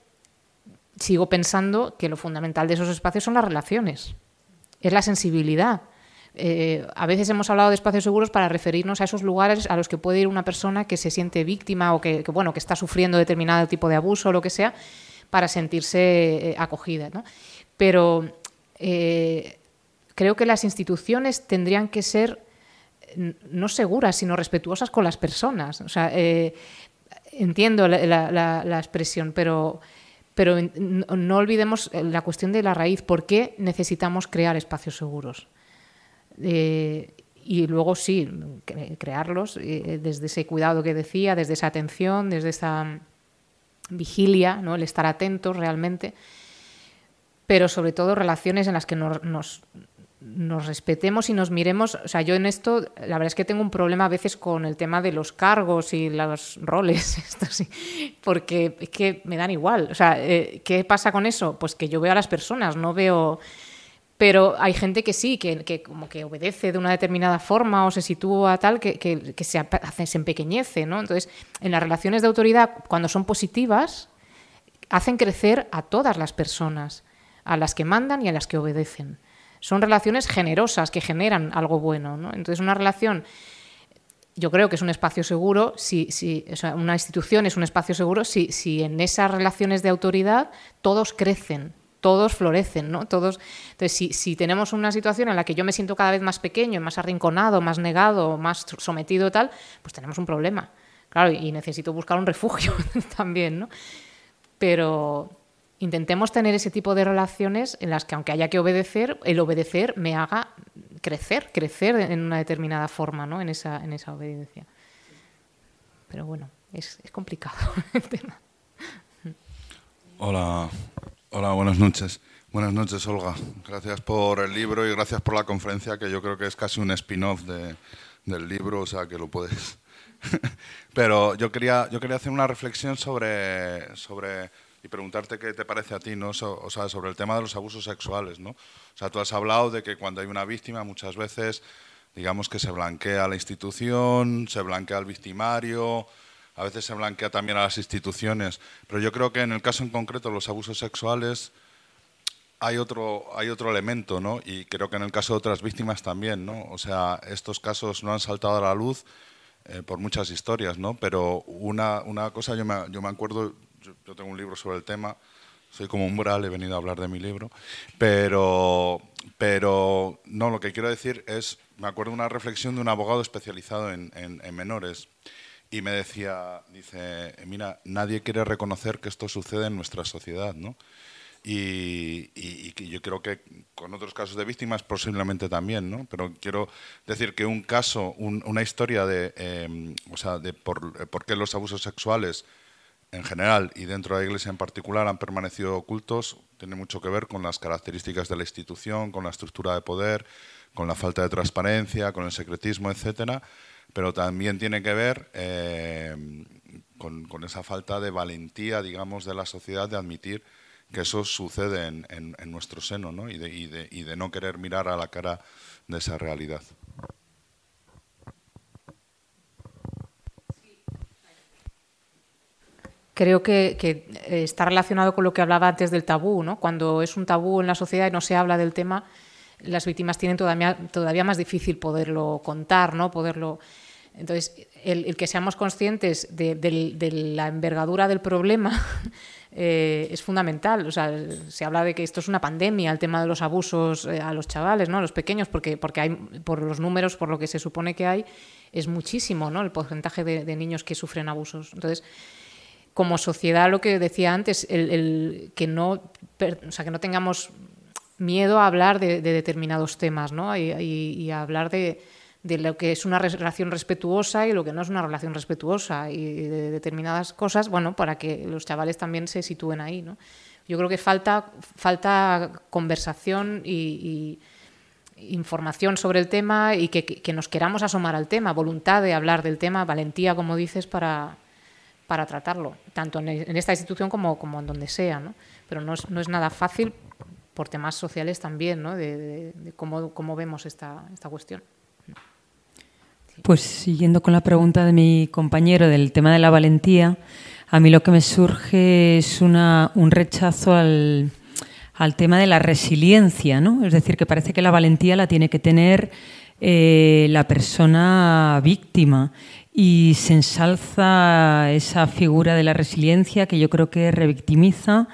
Speaker 2: sigo pensando que lo fundamental de esos espacios son las relaciones, es la sensibilidad. Eh, a veces hemos hablado de espacios seguros para referirnos a esos lugares a los que puede ir una persona que se siente víctima o que, bueno, que está sufriendo determinado tipo de abuso o lo que sea, para sentirse eh, acogida. Pero eh, creo que las instituciones tendrían que ser no seguras, sino respetuosas con las personas. O sea, entiendo la, expresión, pero, pero no olvidemos la cuestión de la raíz. ¿Por qué necesitamos crear espacios seguros? Eh, y luego sí, crearlos eh, desde ese cuidado que decía, desde esa atención, desde esa vigilia, ¿no? el estar atentos realmente, pero sobre todo relaciones en las que nos, nos, respetemos y nos miremos. O sea, yo en esto, la verdad es que tengo un problema a veces con el tema de los cargos y los roles, *laughs* esto sí, porque es que me dan igual. O sea, eh, ¿qué pasa con eso? Pues que yo veo a las personas, no veo pero hay gente que sí, que, como que obedece de una determinada forma o se sitúa tal, que, que se, se empequeñece, ¿no? Entonces, en las relaciones de autoridad, cuando son positivas, hacen crecer a todas las personas, a las que mandan y a las que obedecen. Son relaciones generosas que generan algo bueno, ¿no? Entonces, una relación yo creo que es un espacio seguro, si, si una institución es un espacio seguro si, si en esas relaciones de autoridad todos crecen, todos florecen, ¿no? Todos, entonces, si, si, tenemos una situación en la que yo me siento cada vez más pequeño, más arrinconado, más negado, más sometido tal, pues tenemos un problema. Claro, y necesito buscar un refugio *laughs* también, ¿no? Pero intentemos tener ese tipo de relaciones en las que, aunque haya que obedecer, el obedecer me haga crecer, crecer en una determinada forma, ¿no? En esa, en esa obediencia. Pero bueno, es, es complicado *laughs* el tema.
Speaker 9: Hola, Hola, buenas noches. Buenas noches, Olga. Gracias por el libro y gracias por la conferencia, que yo creo que es casi un spin-off de, del libro, o sea que lo puedes. *laughs* Pero yo quería, yo quería hacer una reflexión sobre, sobre y preguntarte qué te parece a ti, ¿no? o sea, sobre el tema de los abusos sexuales, ¿no? O sea, tú has hablado de que cuando hay una víctima muchas veces, digamos que se blanquea la institución, se blanquea el victimario, a veces se blanquea también a las instituciones, pero yo creo que en el caso en concreto los abusos sexuales hay otro, hay otro elemento, ¿no? Y creo que en el caso de otras víctimas también, ¿no? O sea, estos casos no han saltado a la luz eh, por muchas historias, ¿no? Pero una, una cosa, yo me, yo me acuerdo, yo, tengo un libro sobre el tema, soy como un mural, he venido a hablar de mi libro, pero, pero no, lo que quiero decir es, me acuerdo de una reflexión de un abogado especializado en, en, en menores y me decía, dice, mira, nadie quiere reconocer que esto sucede en nuestra sociedad, ¿no? Y, y, yo creo que con otros casos de víctimas posiblemente también, ¿no? Pero quiero decir que un caso, una historia de, em, o sea, de por, por, qué los abusos sexuales en general y dentro de la Iglesia en particular han permanecido ocultos, tiene mucho que ver con las características de la institución, con la estructura de poder, con la falta de transparencia, con el secretismo, etcétera pero también tiene que ver eh, con, esa falta de valentía, digamos, de la sociedad de admitir que eso sucede en, nuestro seno ¿no? Y, de, no querer mirar a la cara de esa realidad.
Speaker 2: Creo que, que, está relacionado con lo que hablaba antes del tabú, ¿no? Cuando es un tabú en la sociedad y no se habla del tema, las víctimas tienen todavía, todavía más difícil poderlo contar, ¿no? Poderlo entonces, el, que seamos conscientes de, la envergadura del problema *laughs* eh, es fundamental. O sea, se habla de que esto es una pandemia, el tema de los abusos eh, a los chavales, ¿no? a los pequeños, porque, porque hay, por los números, por lo que se supone que hay, es muchísimo ¿no? el porcentaje de, niños que sufren abusos. Entonces, como sociedad, lo que decía antes, el, que, no, o sea, que no tengamos miedo a hablar de, determinados temas ¿no? y a hablar de de lo que es una relación respetuosa y lo que no es una relación respetuosa y de determinadas cosas, bueno, para que los chavales también se sitúen ahí, ¿no? Yo creo que falta, falta conversación y, información sobre el tema y que, nos queramos asomar al tema, voluntad de hablar del tema, valentía, como dices, para, para tratarlo, tanto en, esta institución como, como en donde sea, ¿no? Pero no es, no es nada fácil por temas sociales también, ¿no? De, de cómo, cómo vemos esta, esta cuestión.
Speaker 3: Pues siguiendo con la pregunta de mi compañero del tema de la valentía, a mí lo que me surge es una, un rechazo al, al tema de la resiliencia, ¿no? Es decir, que parece que la valentía la tiene que tener eh, la persona víctima y se ensalza esa figura de la resiliencia que yo creo que revictimiza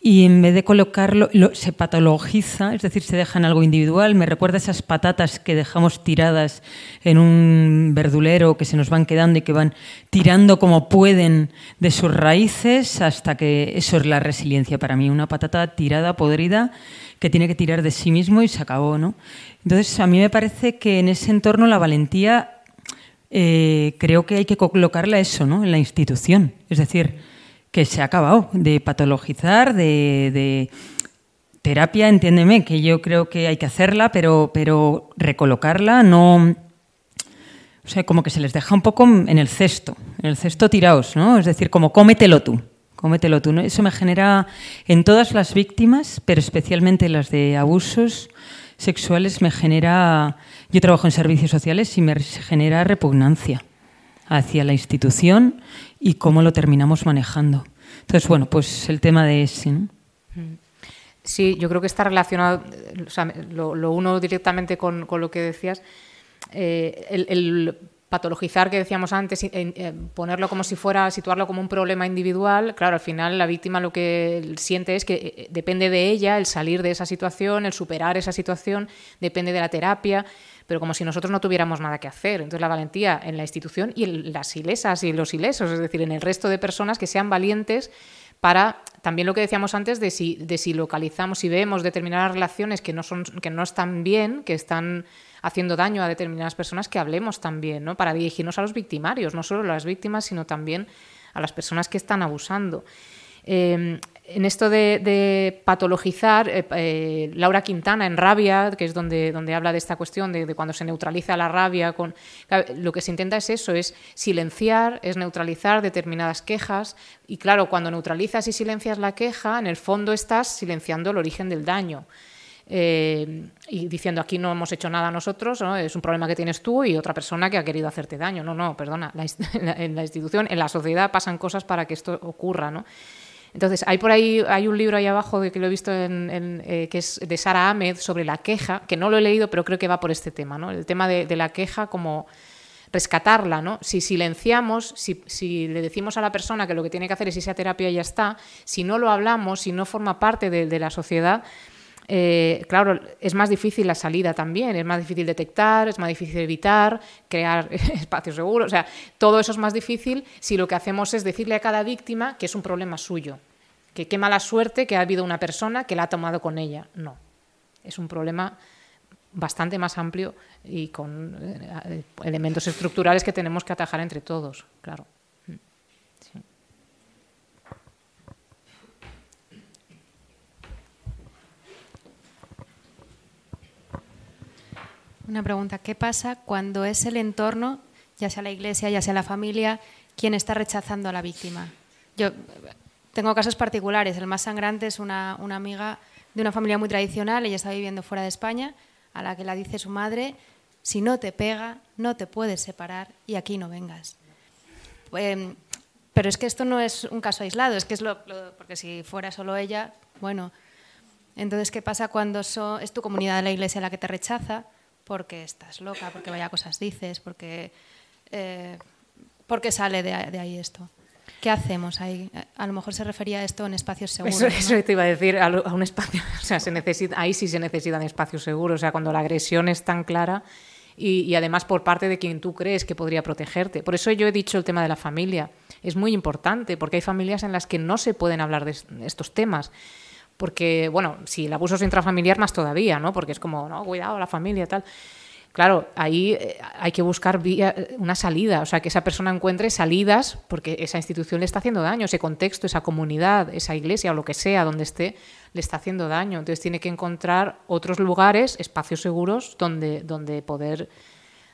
Speaker 3: y en vez de colocarlo, se patologiza, es decir, se deja en algo individual. Me recuerda esas patatas que dejamos tiradas en un verdulero, que se nos van quedando y que van tirando como pueden de sus raíces hasta que eso es la resiliencia para mí, una patata tirada, podrida, que tiene que tirar de sí mismo y se acabó. ¿no? Entonces, a mí me parece que en ese entorno la valentía eh, creo que hay que colocarla eso, ¿no? en la institución. Es decir, que se ha acabado de patologizar, de, terapia, entiéndeme, que yo creo que hay que hacerla, pero, pero recolocarla no... O sea, como que se les deja un poco en el cesto, en el cesto tiraos, ¿no? Es decir, como cómetelo tú, cómetelo tú. Eso me genera en todas las víctimas, pero especialmente las de abusos sexuales, me genera... Yo trabajo en servicios sociales y me genera repugnancia hacia la institución y cómo lo terminamos manejando. Entonces, bueno, pues el tema de ese.
Speaker 2: Sí, yo creo que está relacionado, lo, uno directamente con, lo que decías. Eh, el, patologizar que decíamos antes, ponerlo como si fuera, situarlo como un problema individual, claro, al final la víctima lo que siente es que eh, depende de ella el salir de esa situación, el superar esa situación, depende de la terapia pero como si nosotros no tuviéramos nada que hacer. Entonces la valentía en la institución y en las ilesas y los ilesos, es decir, en el resto de personas que sean valientes para también lo que decíamos antes de si, de si localizamos y vemos determinadas relaciones que no, son, que no están bien, que están haciendo daño a determinadas personas, que hablemos también, ¿no? para dirigirnos a los victimarios, no solo a las víctimas, sino también a las personas que están abusando. Eh, en esto de, patologizar, eh, eh, Laura Quintana en Rabia, que es donde, donde habla de esta cuestión de, cuando se neutraliza la rabia, con, lo que se intenta es eso, es silenciar, es neutralizar determinadas quejas. Y claro, cuando neutralizas y silencias la queja, en el fondo estás silenciando el origen del daño. Eh, y diciendo aquí no hemos hecho nada nosotros, es un problema que tienes tú y otra persona que ha querido hacerte daño. No, no, perdona, *laughs* en la institución, en la sociedad pasan cosas para que esto ocurra. ¿no? Entonces, hay por ahí, hay un libro ahí abajo que lo he visto en, eh, que es de Sara Ahmed sobre la queja, que no lo he leído, pero creo que va por este tema, ¿no? El tema de, la queja como rescatarla, ¿no? Si silenciamos, si, le decimos a la persona que lo que tiene que hacer es irse a terapia y ya está, si no lo hablamos, si no forma parte de, la sociedad, eh, claro, es más difícil la salida también, es más difícil detectar, es más difícil evitar, crear *laughs* espacios seguros, o sea, todo eso es más difícil si lo que hacemos es decirle a cada víctima que es un problema suyo, que qué mala suerte que ha habido una persona que la ha tomado con ella. No, es un problema bastante más amplio y con eh, elementos estructurales que tenemos que atajar entre todos, claro.
Speaker 5: Una pregunta, ¿qué pasa cuando es el entorno, ya sea la iglesia, ya sea la familia, quien está rechazando a la víctima? Yo tengo casos particulares. El más sangrante es una, amiga de una familia muy tradicional, ella está viviendo fuera de España, a la que la dice su madre, si no te pega, no te puedes separar y aquí no vengas. Em, pero es que esto no es un caso aislado, es que es lo, porque si fuera solo ella, bueno. Entonces, ¿qué pasa cuando es tu comunidad de la iglesia la que te rechaza? Porque estás loca, porque vaya cosas dices, porque, eh, porque sale de, ahí esto. ¿Qué hacemos ahí? A lo mejor se refería a esto en espacios seguros.
Speaker 2: Eso, te iba a decir, a, un espacio, *laughs* o sea, se necesita, ahí sí se necesitan espacios seguros, o sea, cuando la agresión es tan clara y, además por parte de quien tú crees que podría protegerte. Por eso yo he dicho el tema de la familia. Es muy importante, porque hay familias en las que no se pueden hablar de estos temas porque, bueno, si el abuso es intrafamiliar, más todavía, ¿no? Porque es como, no, cuidado, la familia, tal. Claro, ahí eh, hay que buscar una salida, o sea, que esa persona encuentre salidas porque esa institución le está haciendo daño, ese contexto, esa comunidad, esa iglesia o lo que sea donde esté, le está haciendo daño. Entonces tiene que encontrar otros lugares, espacios seguros donde, donde poder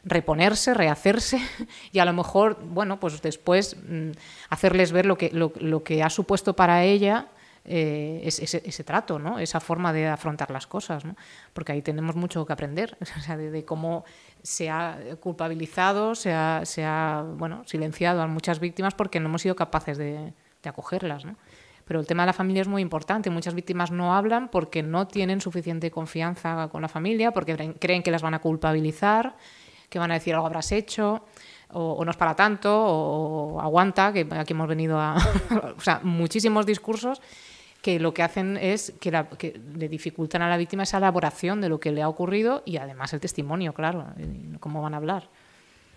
Speaker 2: reponerse, rehacerse *laughs* y a lo mejor, bueno, pues después mm, hacerles ver lo que, lo que ha supuesto para ella eh, ese, trato, ¿no? esa forma de afrontar las cosas, ¿no? porque ahí tenemos mucho que aprender, *laughs* o de, cómo se ha culpabilizado, se ha, silenciado a muchas víctimas porque no hemos sido capaces de, acogerlas. Pero el tema de la familia es muy importante. Muchas víctimas no hablan porque no tienen suficiente confianza con la familia, porque creen que las van a culpabilizar, que van a decir algo habrás hecho, o, no es para tanto, o, aguanta, que aquí hemos venido a... *laughs* o sea, muchísimos discursos que lo que hacen es que, le dificultan a la víctima esa elaboración de lo que le ha ocurrido y además el testimonio, claro, cómo van a hablar.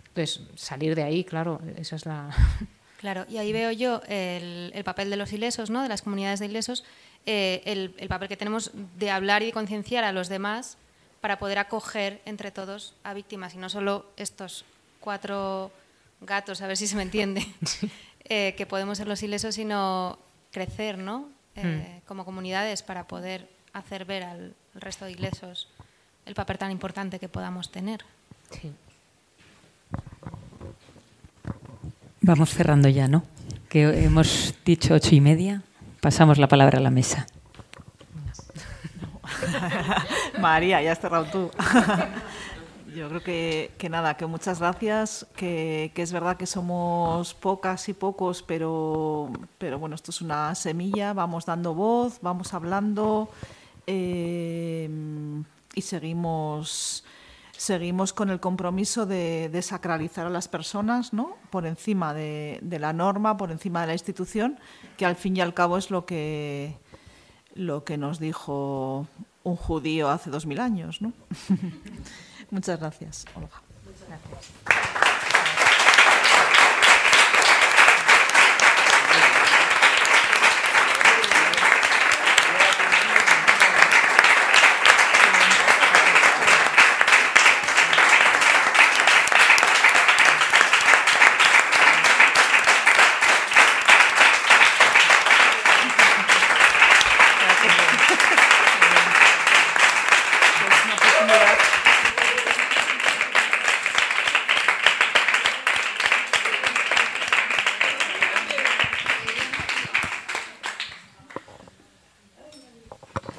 Speaker 2: Entonces, salir de ahí, claro, esa es la... *laughs*
Speaker 4: Claro, y ahí veo yo el, papel de los ilesos, ¿no? de las comunidades de ilesos, eh, el, papel que tenemos de hablar y concienciar a los demás para poder acoger entre todos a víctimas y no solo estos cuatro gatos, a ver si se me entiende, *laughs* eh, que podemos ser los ilesos, sino crecer ¿no? Eh, hmm. como comunidades para poder hacer ver al, resto de ilesos el papel tan importante que podamos tener. Sí.
Speaker 3: Vamos cerrando ya, ¿no? Que hemos dicho ocho y media. Pasamos la palabra a la mesa. *laughs*
Speaker 1: María, ya has cerrado tú. *laughs* Yo creo que, nada, que muchas gracias, que, es verdad que somos pocas y pocos, pero, pero bueno, esto es una semilla, vamos dando voz, vamos hablando eh, y seguimos seguimos con el compromiso de, sacralizar a las personas ¿no? por encima de, la norma, por encima de la institución, que al fin y al cabo es lo que, lo que nos dijo un judío hace dos mil años. ¿no? *laughs* Muchas gracias, Olga.